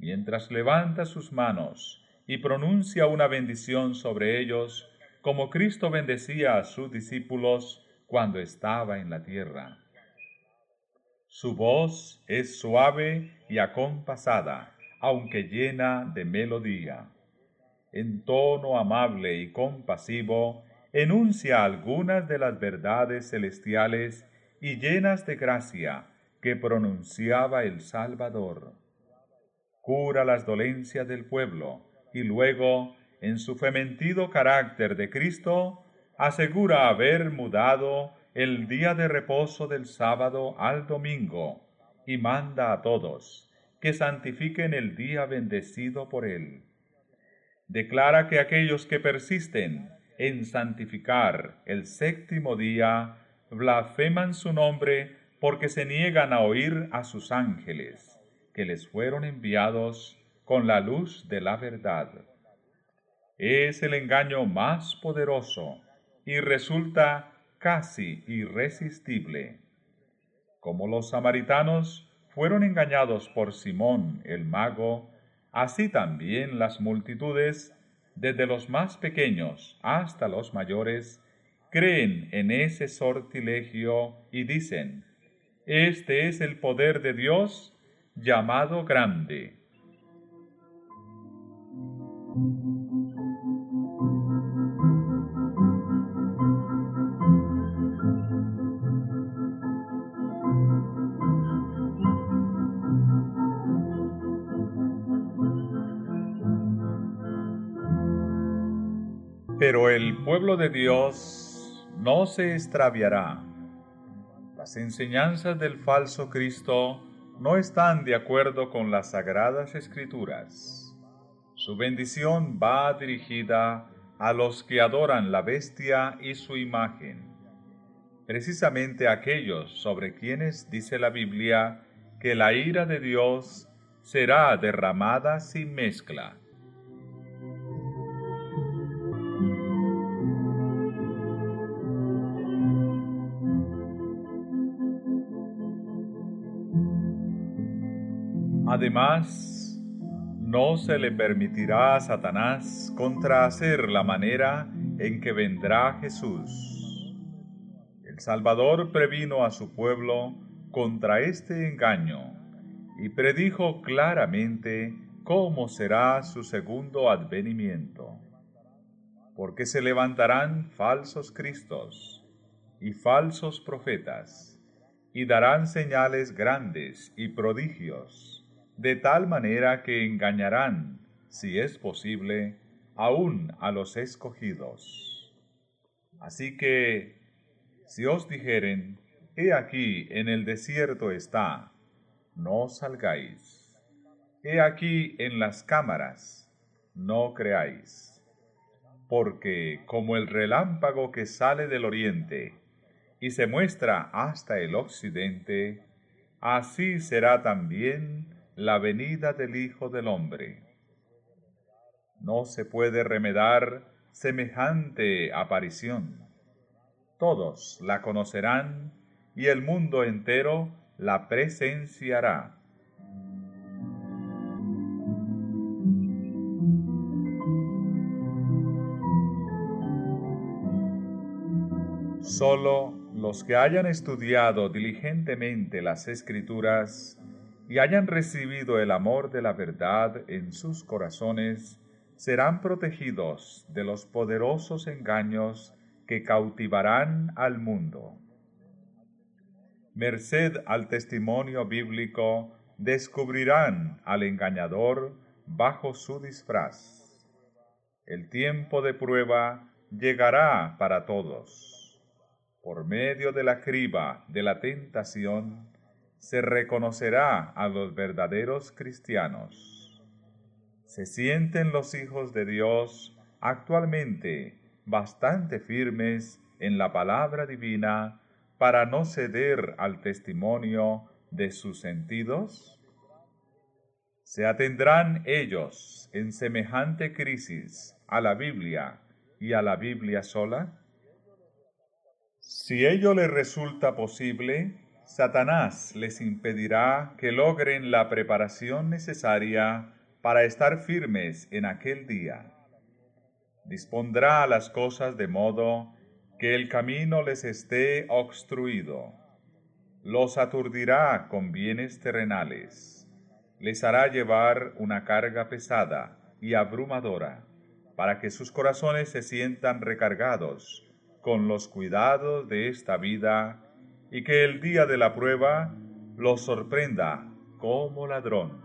mientras levanta sus manos y pronuncia una bendición sobre ellos, como Cristo bendecía a sus discípulos cuando estaba en la tierra. Su voz es suave y acompasada, aunque llena de melodía. En tono amable y compasivo, enuncia algunas de las verdades celestiales y llenas de gracia que pronunciaba el Salvador. Cura las dolencias del pueblo, y luego, en su fementido carácter de Cristo, asegura haber mudado el día de reposo del sábado al domingo, y manda a todos que santifiquen el día bendecido por él. Declara que aquellos que persisten en santificar el séptimo día blasfeman su nombre porque se niegan a oír a sus ángeles, que les fueron enviados con la luz de la verdad. Es el engaño más poderoso y resulta casi irresistible. Como los samaritanos fueron engañados por Simón el mago, así también las multitudes, desde los más pequeños hasta los mayores, creen en ese sortilegio y dicen, Este es el poder de Dios llamado grande. Pero el pueblo de Dios no se extraviará. Las enseñanzas del falso Cristo no están de acuerdo con las sagradas escrituras. Su bendición va dirigida a los que adoran la bestia y su imagen, precisamente aquellos sobre quienes dice la Biblia que la ira de Dios será derramada sin mezcla. Además, no se le permitirá a Satanás contrahacer la manera en que vendrá Jesús. El Salvador previno a su pueblo contra este engaño y predijo claramente cómo será su segundo advenimiento. Porque se levantarán falsos cristos y falsos profetas, y darán señales grandes y prodigios de tal manera que engañarán, si es posible, aún a los escogidos. Así que, si os dijeren, He aquí en el desierto está, no salgáis. He aquí en las cámaras, no creáis. Porque como el relámpago que sale del oriente y se muestra hasta el occidente, así será también la venida del Hijo del Hombre. No se puede remedar semejante aparición. Todos la conocerán y el mundo entero la presenciará. Solo los que hayan estudiado diligentemente las escrituras y hayan recibido el amor de la verdad en sus corazones, serán protegidos de los poderosos engaños que cautivarán al mundo. Merced al testimonio bíblico, descubrirán al engañador bajo su disfraz. El tiempo de prueba llegará para todos. Por medio de la criba de la tentación, se reconocerá a los verdaderos cristianos se sienten los hijos de Dios actualmente bastante firmes en la palabra divina para no ceder al testimonio de sus sentidos? ¿Se atendrán ellos en semejante crisis a la Biblia y a la Biblia sola? Si ello les resulta posible, Satanás les impedirá que logren la preparación necesaria para estar firmes en aquel día. Dispondrá las cosas de modo que el camino les esté obstruido. Los aturdirá con bienes terrenales. Les hará llevar una carga pesada y abrumadora, para que sus corazones se sientan recargados con los cuidados de esta vida y que el día de la prueba los sorprenda como ladrón.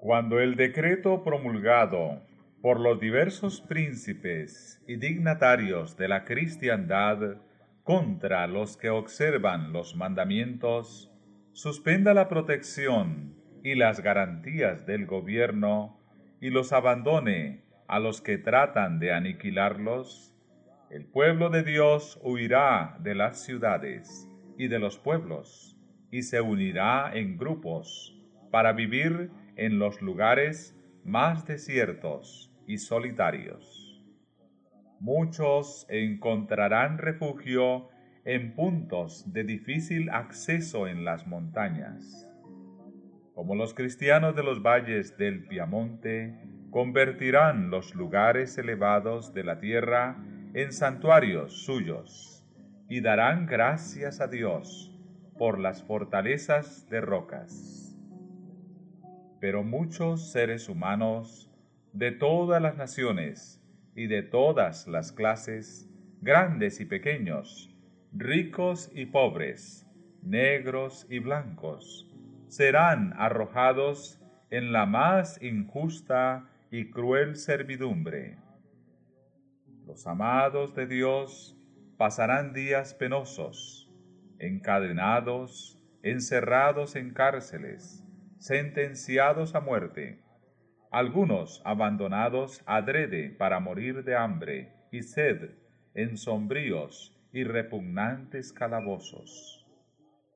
Cuando el decreto promulgado por los diversos príncipes y dignatarios de la cristiandad contra los que observan los mandamientos, suspenda la protección y las garantías del gobierno y los abandone a los que tratan de aniquilarlos, el pueblo de Dios huirá de las ciudades y de los pueblos y se unirá en grupos para vivir en los lugares más desiertos y solitarios. Muchos encontrarán refugio en puntos de difícil acceso en las montañas. Como los cristianos de los valles del Piamonte convertirán los lugares elevados de la tierra en santuarios suyos y darán gracias a Dios por las fortalezas de rocas pero muchos seres humanos de todas las naciones y de todas las clases, grandes y pequeños, ricos y pobres, negros y blancos, serán arrojados en la más injusta y cruel servidumbre. Los amados de Dios pasarán días penosos, encadenados, encerrados en cárceles, sentenciados a muerte, algunos abandonados adrede para morir de hambre y sed en sombríos y repugnantes calabozos.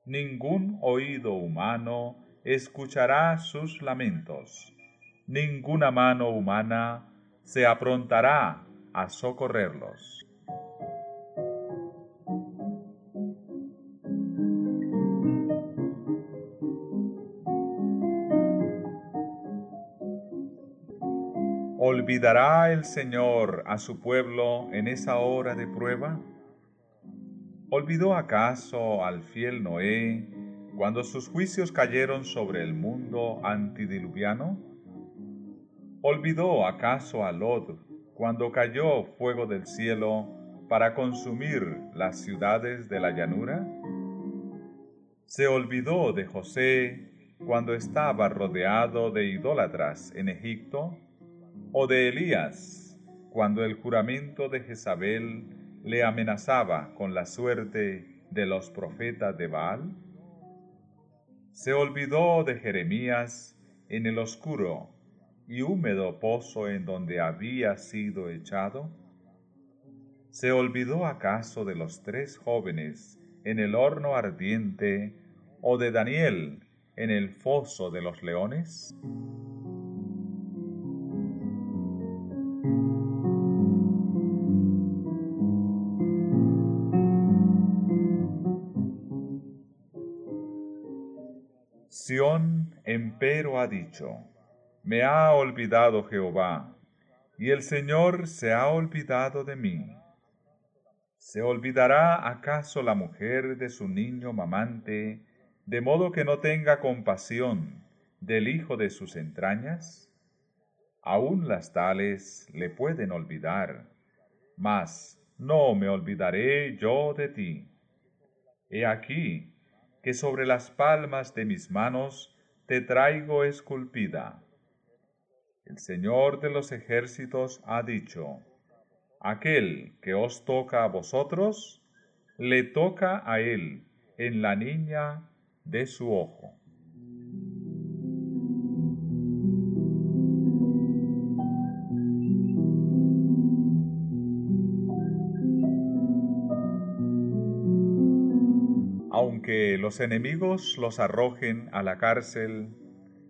Ningún oído humano escuchará sus lamentos, ninguna mano humana se aprontará a socorrerlos. ¿Olvidará el Señor a su pueblo en esa hora de prueba? ¿Olvidó acaso al fiel Noé cuando sus juicios cayeron sobre el mundo antidiluviano? ¿Olvidó acaso a Lot cuando cayó fuego del cielo para consumir las ciudades de la llanura? ¿Se olvidó de José cuando estaba rodeado de idólatras en Egipto? o de Elías, cuando el juramento de Jezabel le amenazaba con la suerte de los profetas de Baal? Se olvidó de Jeremías en el oscuro y húmedo pozo en donde había sido echado? ¿Se olvidó acaso de los tres jóvenes en el horno ardiente o de Daniel en el foso de los leones? Sión empero ha dicho, me ha olvidado Jehová, y el Señor se ha olvidado de mí. ¿Se olvidará acaso la mujer de su niño mamante, de modo que no tenga compasión del hijo de sus entrañas? Aún las tales le pueden olvidar, mas no me olvidaré yo de ti. He aquí que sobre las palmas de mis manos te traigo esculpida. El Señor de los ejércitos ha dicho, aquel que os toca a vosotros, le toca a él en la niña de su ojo. Aunque los enemigos los arrojen a la cárcel,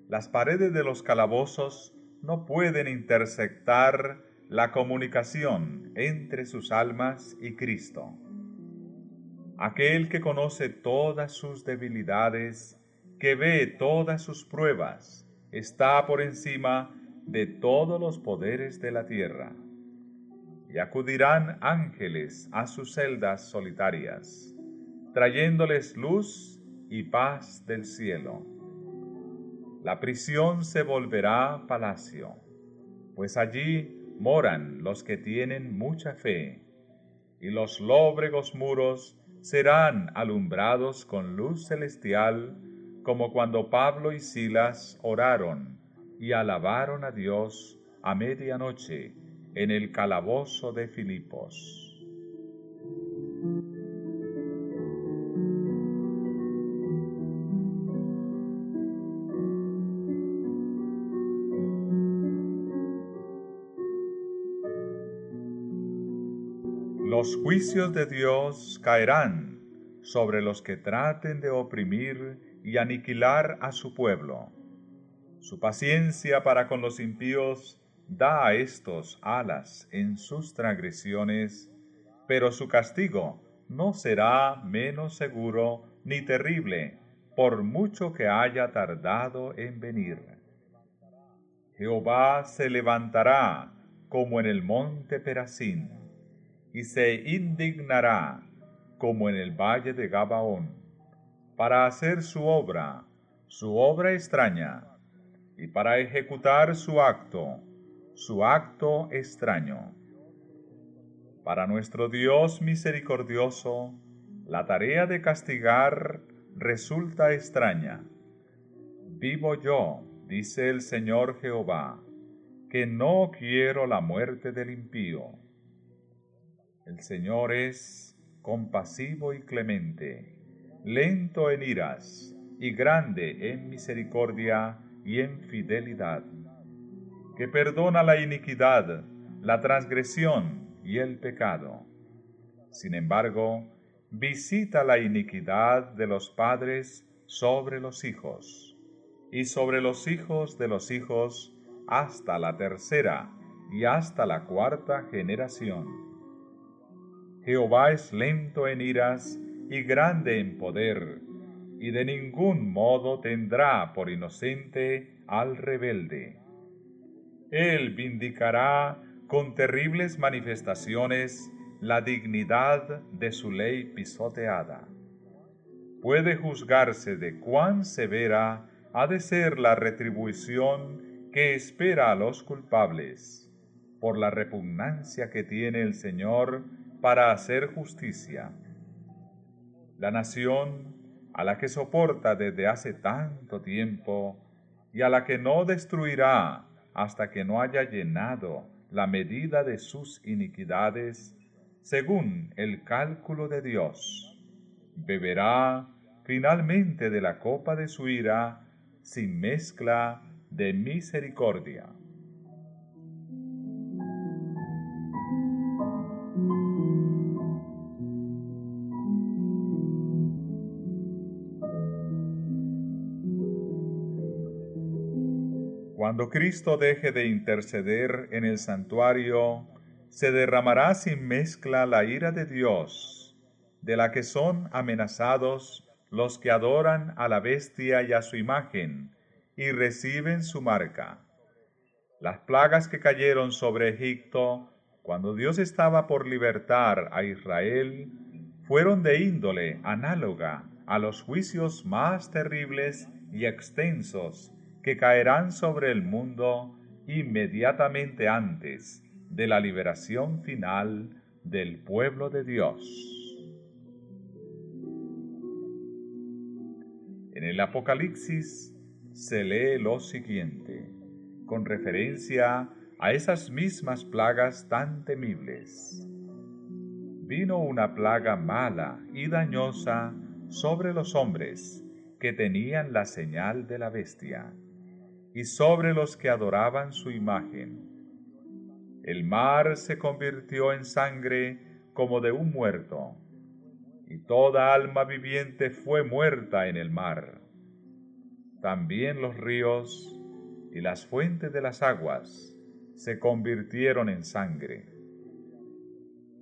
las paredes de los calabozos no pueden intersectar la comunicación entre sus almas y Cristo. Aquel que conoce todas sus debilidades, que ve todas sus pruebas, está por encima de todos los poderes de la tierra. Y acudirán ángeles a sus celdas solitarias, trayéndoles luz y paz del cielo. La prisión se volverá palacio, pues allí moran los que tienen mucha fe, y los lóbregos muros serán alumbrados con luz celestial, como cuando Pablo y Silas oraron y alabaron a Dios a medianoche en el calabozo de Filipos. Los juicios de Dios caerán sobre los que traten de oprimir y aniquilar a su pueblo. Su paciencia para con los impíos da a estos alas en sus transgresiones, pero su castigo no será menos seguro ni terrible, por mucho que haya tardado en venir. Jehová se levantará como en el monte Perasín y se indignará como en el valle de Gabaón, para hacer su obra, su obra extraña, y para ejecutar su acto, su acto extraño. Para nuestro Dios misericordioso, la tarea de castigar resulta extraña. Vivo yo, dice el Señor Jehová, que no quiero la muerte del impío el Señor es compasivo y clemente, lento en iras y grande en misericordia y en fidelidad, que perdona la iniquidad, la transgresión y el pecado. Sin embargo, visita la iniquidad de los padres sobre los hijos, y sobre los hijos de los hijos hasta la tercera y hasta la cuarta generación Jehová es lento en iras y grande en poder, y de ningún modo tendrá por inocente al rebelde. Él vindicará con terribles manifestaciones la dignidad de su ley pisoteada. Puede juzgarse de cuán severa ha de ser la retribución que espera a los culpables, por la repugnancia que tiene el Señor para hacer justicia. La nación a la que soporta desde hace tanto tiempo y a la que no destruirá hasta que no haya llenado la medida de sus iniquidades, según el cálculo de Dios, beberá finalmente de la copa de su ira sin mezcla de misericordia. Cuando Cristo deje de interceder en el santuario, se derramará sin mezcla la ira de Dios, de la que son amenazados los que adoran a la bestia y a su imagen, y reciben su marca. Las plagas que cayeron sobre Egipto cuando Dios estaba por libertar a Israel fueron de índole análoga a los juicios más terribles y extensos que caerán sobre el mundo inmediatamente antes de la liberación final del pueblo de Dios. En el Apocalipsis se lee lo siguiente, con referencia a esas mismas plagas tan temibles. Vino una plaga mala y dañosa sobre los hombres que tenían la señal de la bestia, y sobre los que adoraban su imagen. El mar se convirtió en sangre como de un muerto, y toda alma viviente fue muerta en el mar. También los ríos y las fuentes de las aguas se convirtieron en sangre.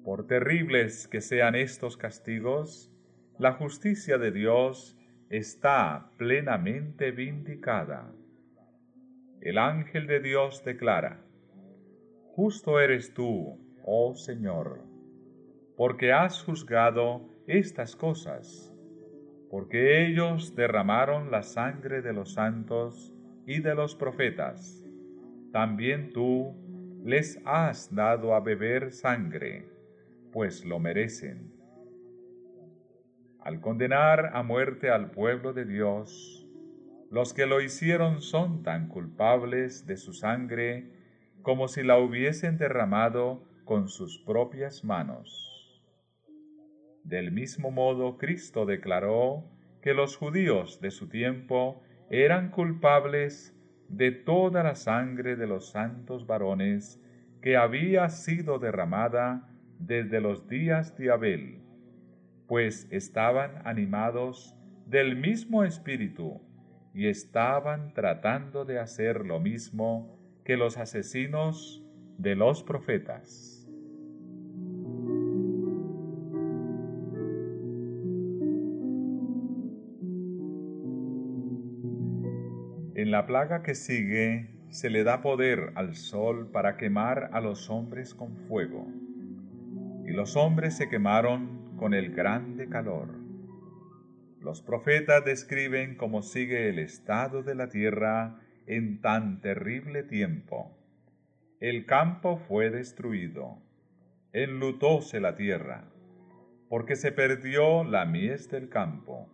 Por terribles que sean estos castigos, la justicia de Dios está plenamente vindicada. El ángel de Dios declara, Justo eres tú, oh Señor, porque has juzgado estas cosas, porque ellos derramaron la sangre de los santos y de los profetas. También tú les has dado a beber sangre, pues lo merecen al condenar a muerte al pueblo de Dios, los que lo hicieron son tan culpables de su sangre como si la hubiesen derramado con sus propias manos. Del mismo modo, Cristo declaró que los judíos de su tiempo eran culpables de toda la sangre de los santos varones que había sido derramada desde los días de Abel pues estaban animados del mismo espíritu y estaban tratando de hacer lo mismo que los asesinos de los profetas. En la plaga que sigue se le da poder al sol para quemar a los hombres con fuego. Y los hombres se quemaron con el grande calor. Los profetas describen cómo sigue el estado de la tierra en tan terrible tiempo. El campo fue destruido, enlutóse la tierra, porque se perdió la mies del campo,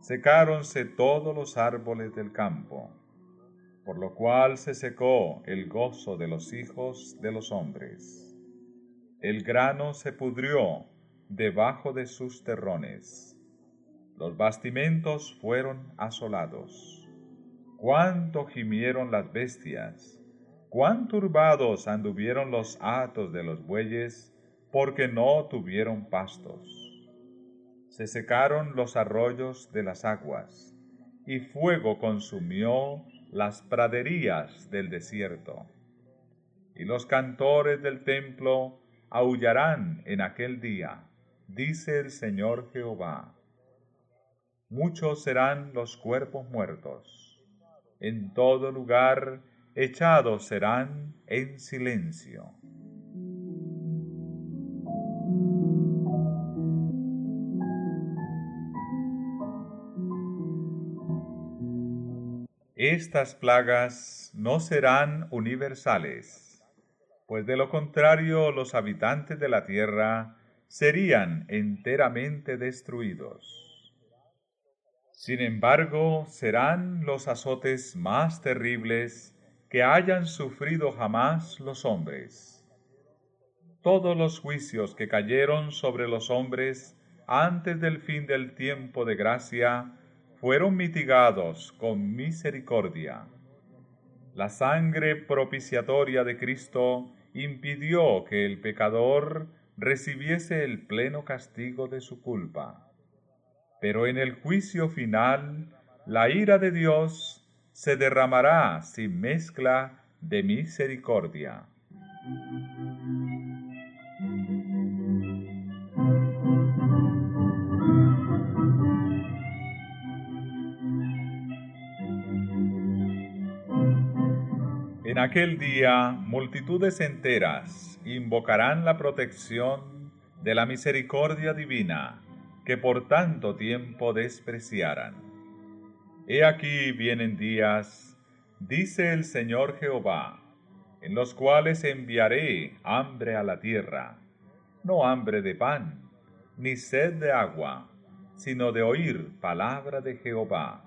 secáronse todos los árboles del campo, por lo cual se secó el gozo de los hijos de los hombres. El grano se pudrió debajo de sus terrones. Los bastimentos fueron asolados. Cuánto gimieron las bestias, cuán turbados anduvieron los atos de los bueyes, porque no tuvieron pastos. Se secaron los arroyos de las aguas, y fuego consumió las praderías del desierto. Y los cantores del templo aullarán en aquel día dice el Señor Jehová. Muchos serán los cuerpos muertos, en todo lugar echados serán en silencio. Estas plagas no serán universales, pues de lo contrario los habitantes de la tierra serían enteramente destruidos. Sin embargo, serán los azotes más terribles que hayan sufrido jamás los hombres. Todos los juicios que cayeron sobre los hombres antes del fin del tiempo de gracia fueron mitigados con misericordia. La sangre propiciatoria de Cristo impidió que el pecador recibiese el pleno castigo de su culpa pero en el juicio final la ira de Dios se derramará sin mezcla de misericordia. En aquel día multitudes enteras invocarán la protección de la misericordia divina que por tanto tiempo despreciaran. He aquí vienen días, dice el Señor Jehová, en los cuales enviaré hambre a la tierra, no hambre de pan, ni sed de agua, sino de oír palabra de Jehová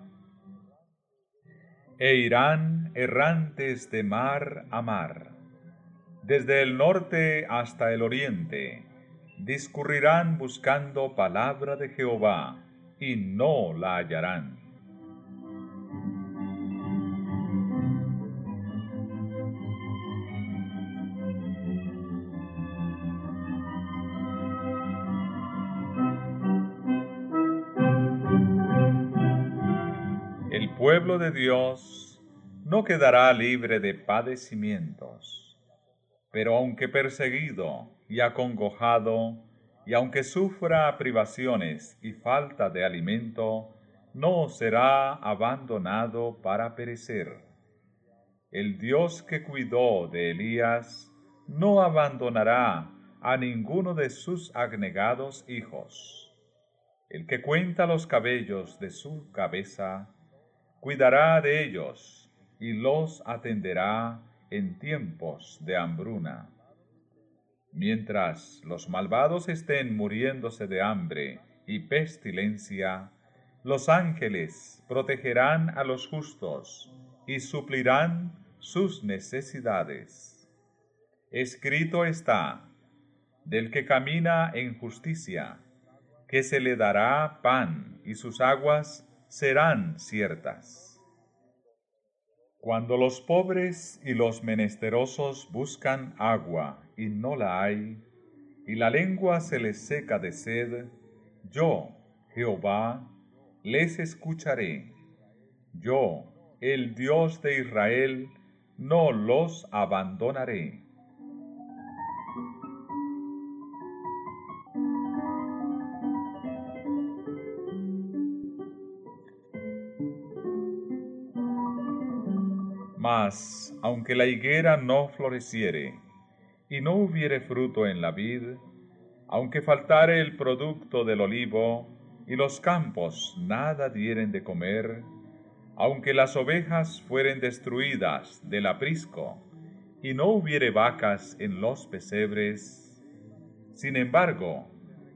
e irán errantes de mar a mar. Desde el norte hasta el oriente, discurrirán buscando palabra de Jehová, y no la hallarán. pueblo de Dios no quedará libre de padecimientos, pero aunque perseguido y acongojado, y aunque sufra privaciones y falta de alimento, no será abandonado para perecer. El Dios que cuidó de Elías no abandonará a ninguno de sus agnegados hijos. El que cuenta los cabellos de su cabeza, cuidará de ellos y los atenderá en tiempos de hambruna. Mientras los malvados estén muriéndose de hambre y pestilencia, los ángeles protegerán a los justos y suplirán sus necesidades. Escrito está, del que camina en justicia, que se le dará pan y sus aguas serán ciertas. Cuando los pobres y los menesterosos buscan agua y no la hay, y la lengua se les seca de sed, yo, Jehová, les escucharé. Yo, el Dios de Israel, no los abandonaré. Aunque la higuera no floreciere, y no hubiere fruto en la vid, aunque faltare el producto del olivo, y los campos nada dieren de comer, aunque las ovejas fueren destruidas del aprisco, y no hubiere vacas en los pesebres, sin embargo,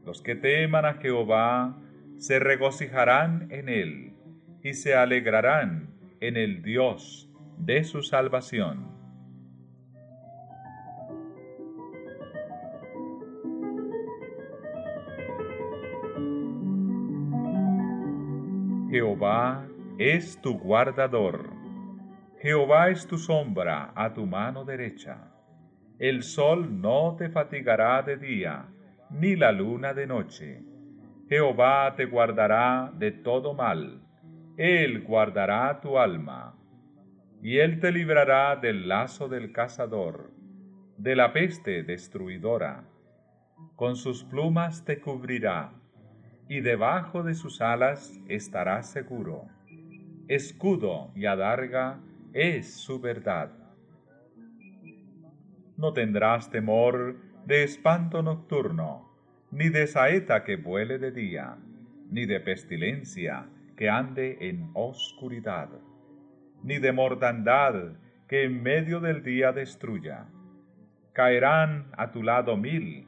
los que teman a Jehová se regocijarán en él, y se alegrarán en el Dios de su salvación. Jehová es tu guardador. Jehová es tu sombra a tu mano derecha. El sol no te fatigará de día, ni la luna de noche. Jehová te guardará de todo mal. Él guardará tu alma y él te librará del lazo del cazador, de la peste destruidora. Con sus plumas te cubrirá, y debajo de sus alas estarás seguro. Escudo y adarga es su verdad. No tendrás temor de espanto nocturno, ni de saeta que vuele de día, ni de pestilencia que ande en oscuridad ni de mortandad que en medio del día destruya. Caerán a tu lado mil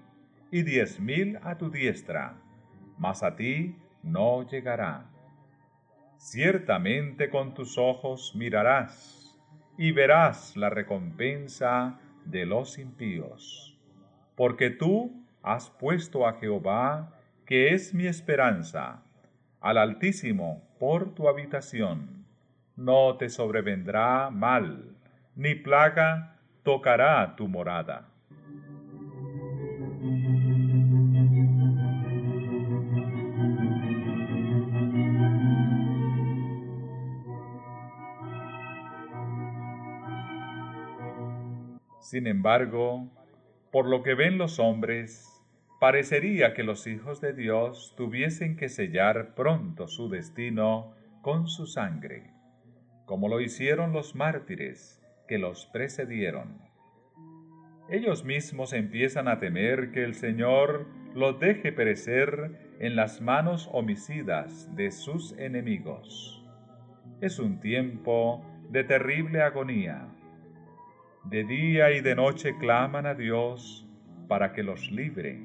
y diez mil a tu diestra, mas a ti no llegará. Ciertamente con tus ojos mirarás y verás la recompensa de los impíos, porque tú has puesto a Jehová, que es mi esperanza, al Altísimo por tu habitación no te sobrevendrá mal, ni plaga tocará tu morada. Sin embargo, por lo que ven los hombres, parecería que los hijos de Dios tuviesen que sellar pronto su destino con su sangre como lo hicieron los mártires que los precedieron. Ellos mismos empiezan a temer que el Señor los deje perecer en las manos homicidas de sus enemigos. Es un tiempo de terrible agonía. De día y de noche claman a Dios para que los libre.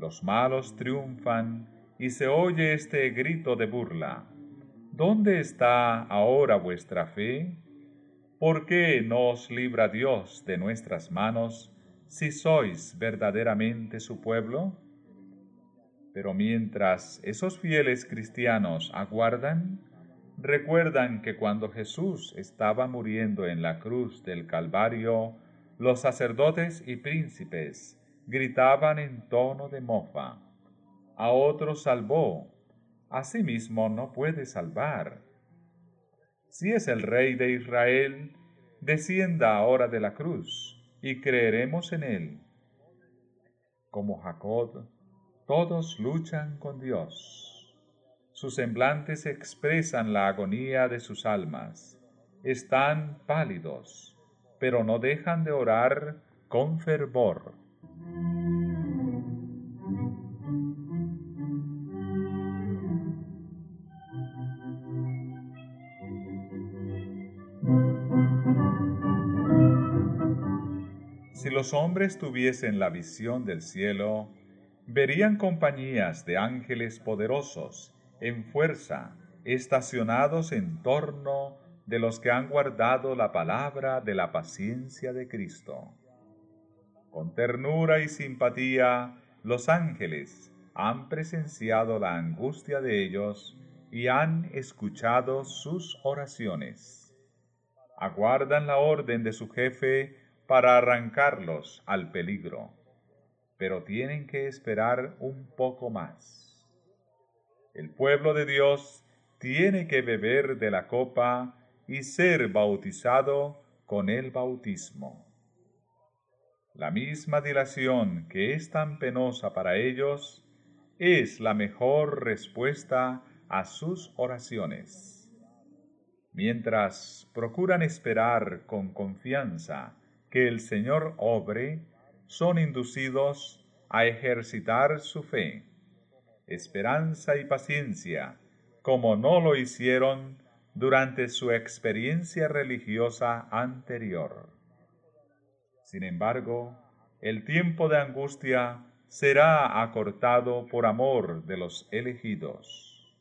Los malos triunfan y se oye este grito de burla. ¿Dónde está ahora vuestra fe? ¿Por qué no os libra Dios de nuestras manos si sois verdaderamente su pueblo? Pero mientras esos fieles cristianos aguardan, recuerdan que cuando Jesús estaba muriendo en la cruz del Calvario, los sacerdotes y príncipes gritaban en tono de mofa, a otro salvó, a sí mismo no puede salvar. Si es el Rey de Israel, descienda ahora de la cruz y creeremos en él. Como Jacob, todos luchan con Dios. Sus semblantes expresan la agonía de sus almas. Están pálidos, pero no dejan de orar con fervor. Los hombres tuviesen la visión del cielo, verían compañías de ángeles poderosos en fuerza, estacionados en torno de los que han guardado la palabra de la paciencia de Cristo. Con ternura y simpatía, los ángeles han presenciado la angustia de ellos y han escuchado sus oraciones. Aguardan la orden de su jefe para arrancarlos al peligro pero tienen que esperar un poco más. El pueblo de Dios tiene que beber de la copa y ser bautizado con el bautismo. La misma dilación que es tan penosa para ellos es la mejor respuesta a sus oraciones. Mientras procuran esperar con confianza que el Señor obre, son inducidos a ejercitar su fe, esperanza y paciencia, como no lo hicieron durante su experiencia religiosa anterior. Sin embargo, el tiempo de angustia será acortado por amor de los elegidos.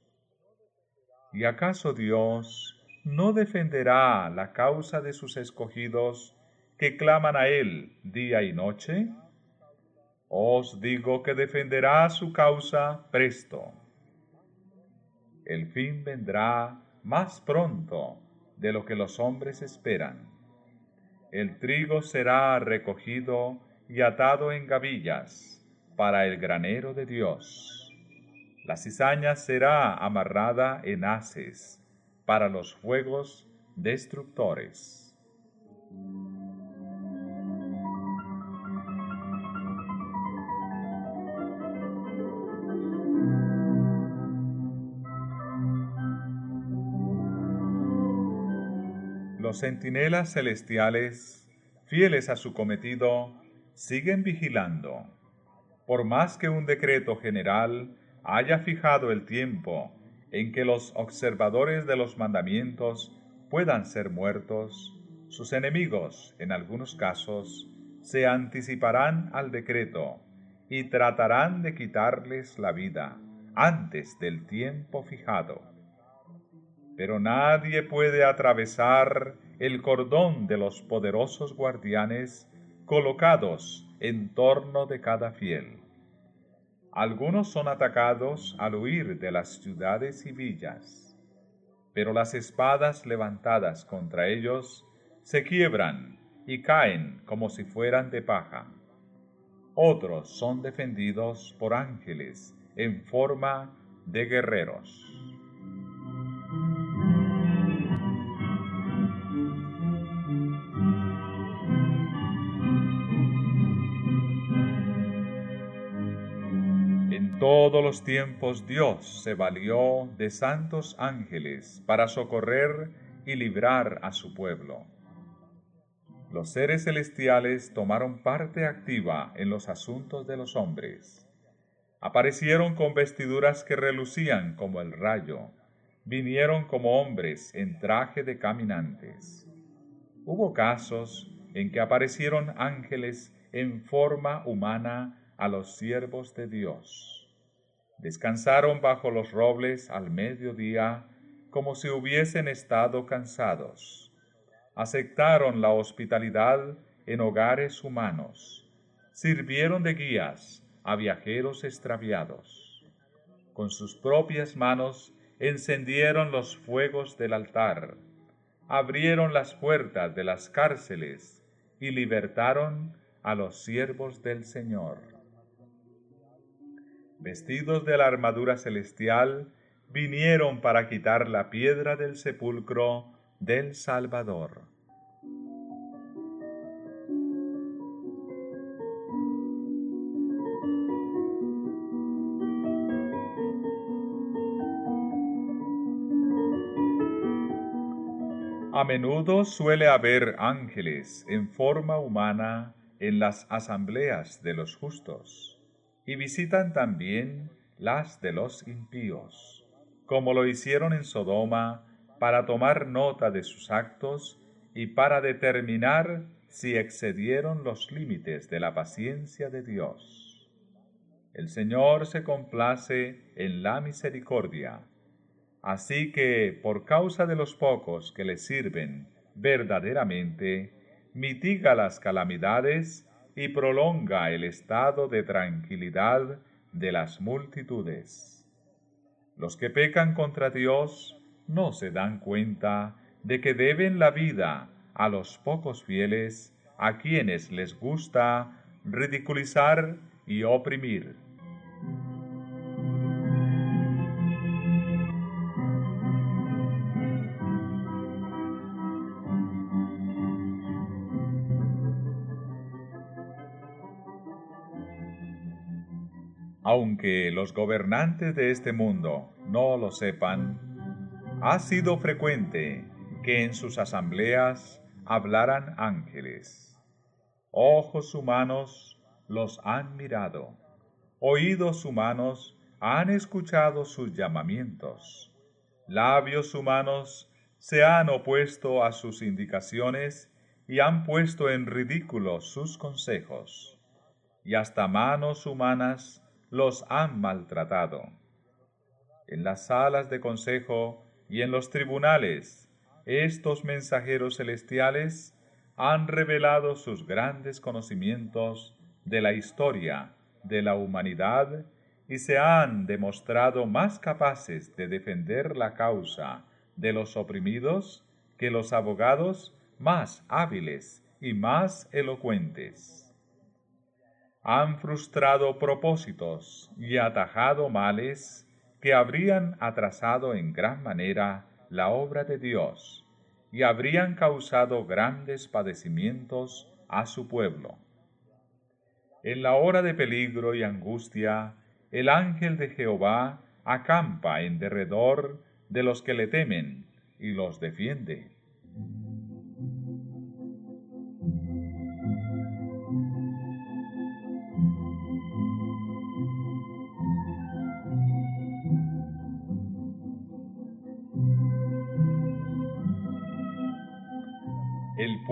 ¿Y acaso Dios no defenderá la causa de sus escogidos que claman a Él día y noche? Os digo que defenderá su causa presto. El fin vendrá más pronto de lo que los hombres esperan. El trigo será recogido y atado en gavillas para el granero de Dios. La cizaña será amarrada en haces para los fuegos destructores. Los centinelas celestiales, fieles a su cometido, siguen vigilando. Por más que un decreto general haya fijado el tiempo en que los observadores de los mandamientos puedan ser muertos, sus enemigos, en algunos casos, se anticiparán al decreto y tratarán de quitarles la vida antes del tiempo fijado pero nadie puede atravesar el cordón de los poderosos guardianes colocados en torno de cada fiel. Algunos son atacados al huir de las ciudades y villas, pero las espadas levantadas contra ellos se quiebran y caen como si fueran de paja. Otros son defendidos por ángeles en forma de guerreros. Todos los tiempos Dios se valió de santos ángeles para socorrer y librar a su pueblo. los seres celestiales tomaron parte activa en los asuntos de los hombres. Aparecieron con vestiduras que relucían como el rayo, vinieron como hombres en traje de caminantes. Hubo casos en que aparecieron ángeles en forma humana a los siervos de Dios. Descansaron bajo los robles al mediodía como si hubiesen estado cansados. Aceptaron la hospitalidad en hogares humanos. Sirvieron de guías a viajeros extraviados. Con sus propias manos encendieron los fuegos del altar, abrieron las puertas de las cárceles y libertaron a los siervos del Señor. Vestidos de la armadura celestial, vinieron para quitar la piedra del sepulcro del Salvador. A menudo suele haber ángeles en forma humana en las asambleas de los justos, y visitan también las de los impíos, como lo hicieron en Sodoma, para tomar nota de sus actos y para determinar si excedieron los límites de la paciencia de Dios. El Señor se complace en la misericordia Así que, por causa de los pocos que le sirven verdaderamente, mitiga las calamidades y prolonga el estado de tranquilidad de las multitudes. Los que pecan contra Dios no se dan cuenta de que deben la vida a los pocos fieles a quienes les gusta ridiculizar y oprimir. Aunque los gobernantes de este mundo no lo sepan, ha sido frecuente que en sus asambleas hablaran ángeles. Ojos humanos los han mirado, oídos humanos han escuchado sus llamamientos, labios humanos se han opuesto a sus indicaciones y han puesto en ridículo sus consejos, y hasta manos humanas los han maltratado. En las salas de consejo y en los tribunales, estos mensajeros celestiales han revelado sus grandes conocimientos de la historia de la humanidad y se han demostrado más capaces de defender la causa de los oprimidos que los abogados más hábiles y más elocuentes han frustrado propósitos y atajado males que habrían atrasado en gran manera la obra de Dios y habrían causado grandes padecimientos a su pueblo. En la hora de peligro y angustia, el ángel de Jehová acampa en derredor de los que le temen y los defiende.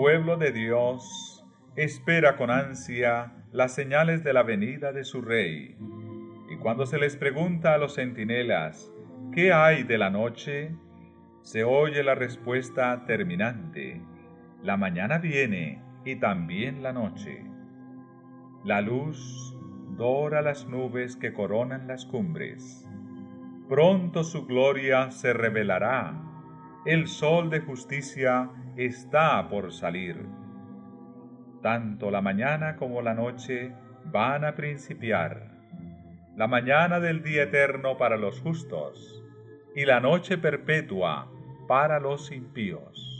Pueblo de Dios espera con ansia las señales de la venida de su Rey. Y cuando se les pregunta a los centinelas, ¿qué hay de la noche? Se oye la respuesta terminante, la mañana viene y también la noche. La luz dora las nubes que coronan las cumbres. Pronto su gloria se revelará. El sol de justicia está por salir. Tanto la mañana como la noche van a principiar. La mañana del día eterno para los justos y la noche perpetua para los impíos.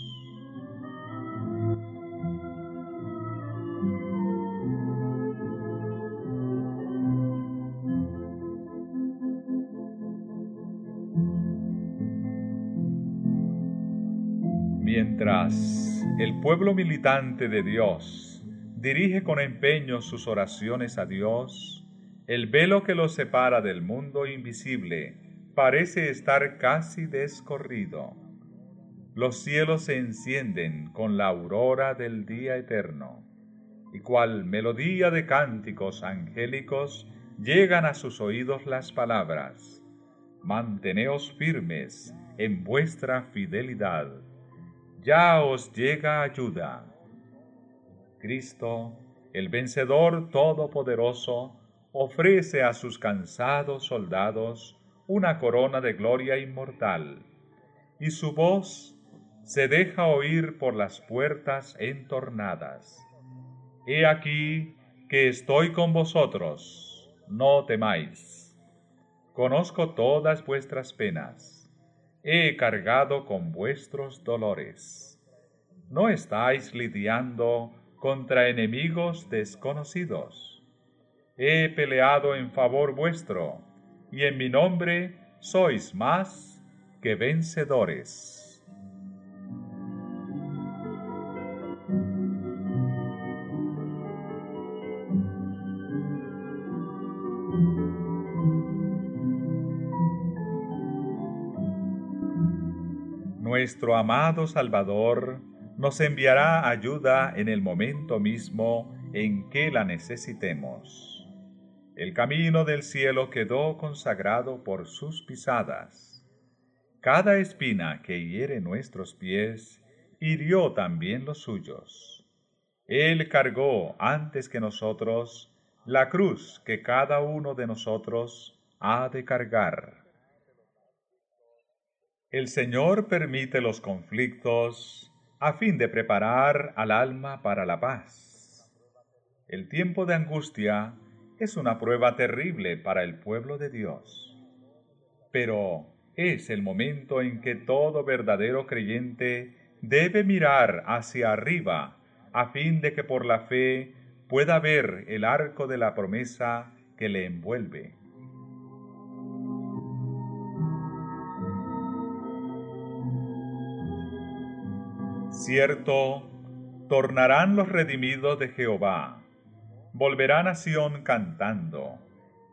El pueblo militante de Dios dirige con empeño sus oraciones a Dios, el velo que los separa del mundo invisible parece estar casi descorrido. Los cielos se encienden con la aurora del día eterno, y cual melodía de cánticos angélicos llegan a sus oídos las palabras, Manteneos firmes en vuestra fidelidad, ya os llega ayuda. Cristo, el vencedor todopoderoso, ofrece a sus cansados soldados una corona de gloria inmortal, y su voz se deja oír por las puertas entornadas. He aquí que estoy con vosotros, no temáis. Conozco todas vuestras penas, he cargado con vuestros dolores. No estáis lidiando contra enemigos desconocidos. He peleado en favor vuestro, y en mi nombre sois más que vencedores. Nuestro amado Salvador nos enviará ayuda en el momento mismo en que la necesitemos. El camino del cielo quedó consagrado por sus pisadas. Cada espina que hiere nuestros pies, hirió también los suyos. Él cargó antes que nosotros la cruz que cada uno de nosotros ha de cargar. El Señor permite los conflictos a fin de preparar al alma para la paz. El tiempo de angustia es una prueba terrible para el pueblo de Dios. Pero es el momento en que todo verdadero creyente debe mirar hacia arriba a fin de que por la fe pueda ver el arco de la promesa que le envuelve. Cierto, tornarán los redimidos de Jehová volverá nación cantando,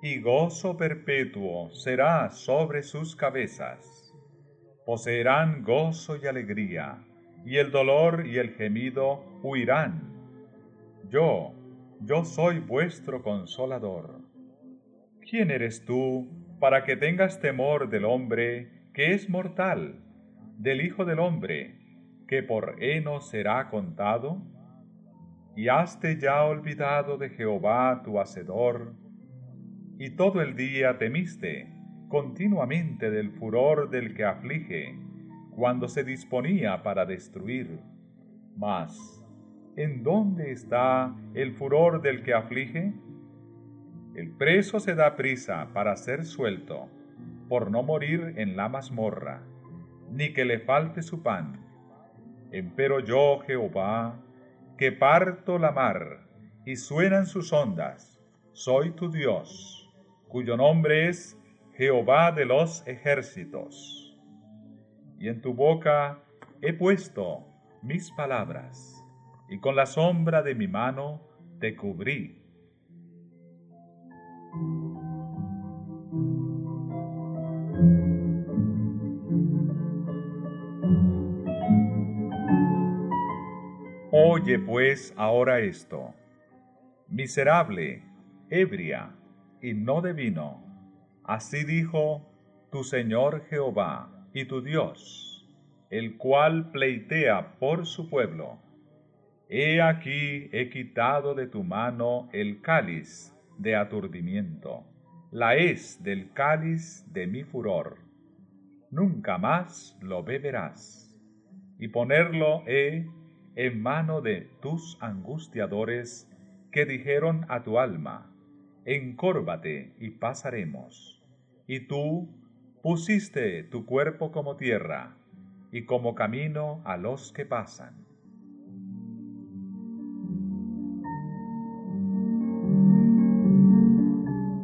y gozo perpetuo será sobre sus cabezas. Poseerán gozo y alegría, y el dolor y el gemido huirán. Yo, yo soy vuestro consolador. ¿Quién eres tú para que tengas temor del hombre que es mortal, del Hijo del hombre, que por heno será contado? y haste ya olvidado de Jehová tu Hacedor, y todo el día temiste continuamente del furor del que aflige, cuando se disponía para destruir. Mas, ¿en dónde está el furor del que aflige? El preso se da prisa para ser suelto, por no morir en la mazmorra, ni que le falte su pan. Empero yo, Jehová, que parto la mar y suenan sus ondas. Soy tu Dios, cuyo nombre es Jehová de los ejércitos. Y en tu boca he puesto mis palabras, y con la sombra de mi mano te cubrí Oye pues ahora esto, miserable, ebria, y no de vino. Así dijo tu Señor Jehová y tu Dios, el cual pleitea por su pueblo. He aquí he quitado de tu mano el cáliz de aturdimiento, la es del cáliz de mi furor. Nunca más lo beberás, y ponerlo he en mano de tus angustiadores que dijeron a tu alma, encórvate y pasaremos. Y tú pusiste tu cuerpo como tierra y como camino a los que pasan.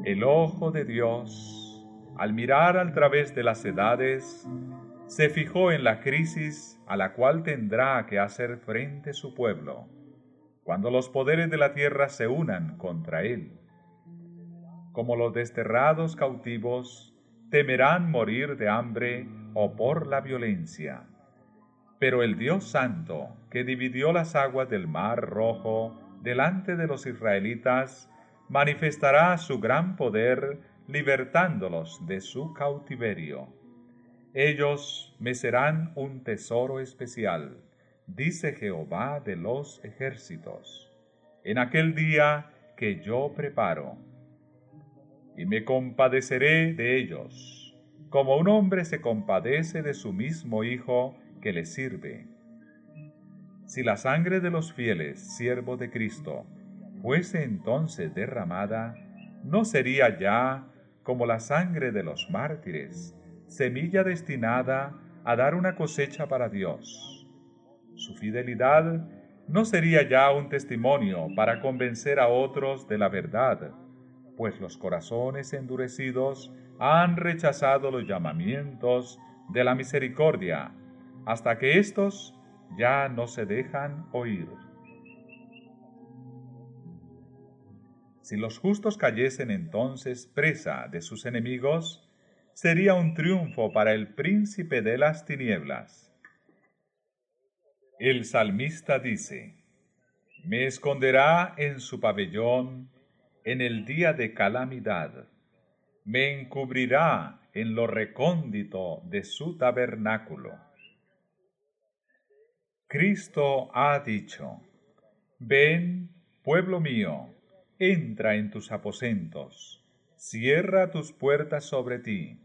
El ojo de Dios, al mirar al través de las edades, se fijó en la crisis a la cual tendrá que hacer frente su pueblo, cuando los poderes de la tierra se unan contra él. Como los desterrados cautivos temerán morir de hambre o por la violencia. Pero el Dios Santo, que dividió las aguas del Mar Rojo delante de los israelitas, manifestará su gran poder libertándolos de su cautiverio. Ellos me serán un tesoro especial, dice Jehová de los ejércitos, en aquel día que yo preparo. Y me compadeceré de ellos, como un hombre se compadece de su mismo hijo que le sirve. Si la sangre de los fieles siervos de Cristo fuese entonces derramada, no sería ya como la sangre de los mártires, semilla destinada a dar una cosecha para Dios. Su fidelidad no sería ya un testimonio para convencer a otros de la verdad, pues los corazones endurecidos han rechazado los llamamientos de la misericordia, hasta que éstos ya no se dejan oír. Si los justos cayesen entonces presa de sus enemigos, sería un triunfo para el príncipe de las tinieblas. El salmista dice, Me esconderá en su pabellón en el día de calamidad, me encubrirá en lo recóndito de su tabernáculo. Cristo ha dicho, Ven, pueblo mío, entra en tus aposentos, cierra tus puertas sobre ti,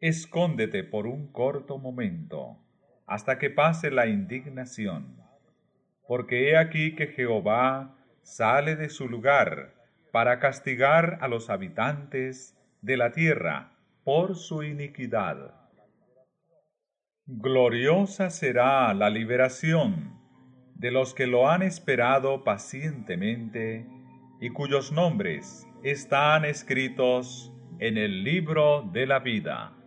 escóndete por un corto momento, hasta que pase la indignación, porque he aquí que Jehová sale de su lugar para castigar a los habitantes de la tierra por su iniquidad. Gloriosa será la liberación de los que lo han esperado pacientemente y cuyos nombres están escritos en el libro de la vida.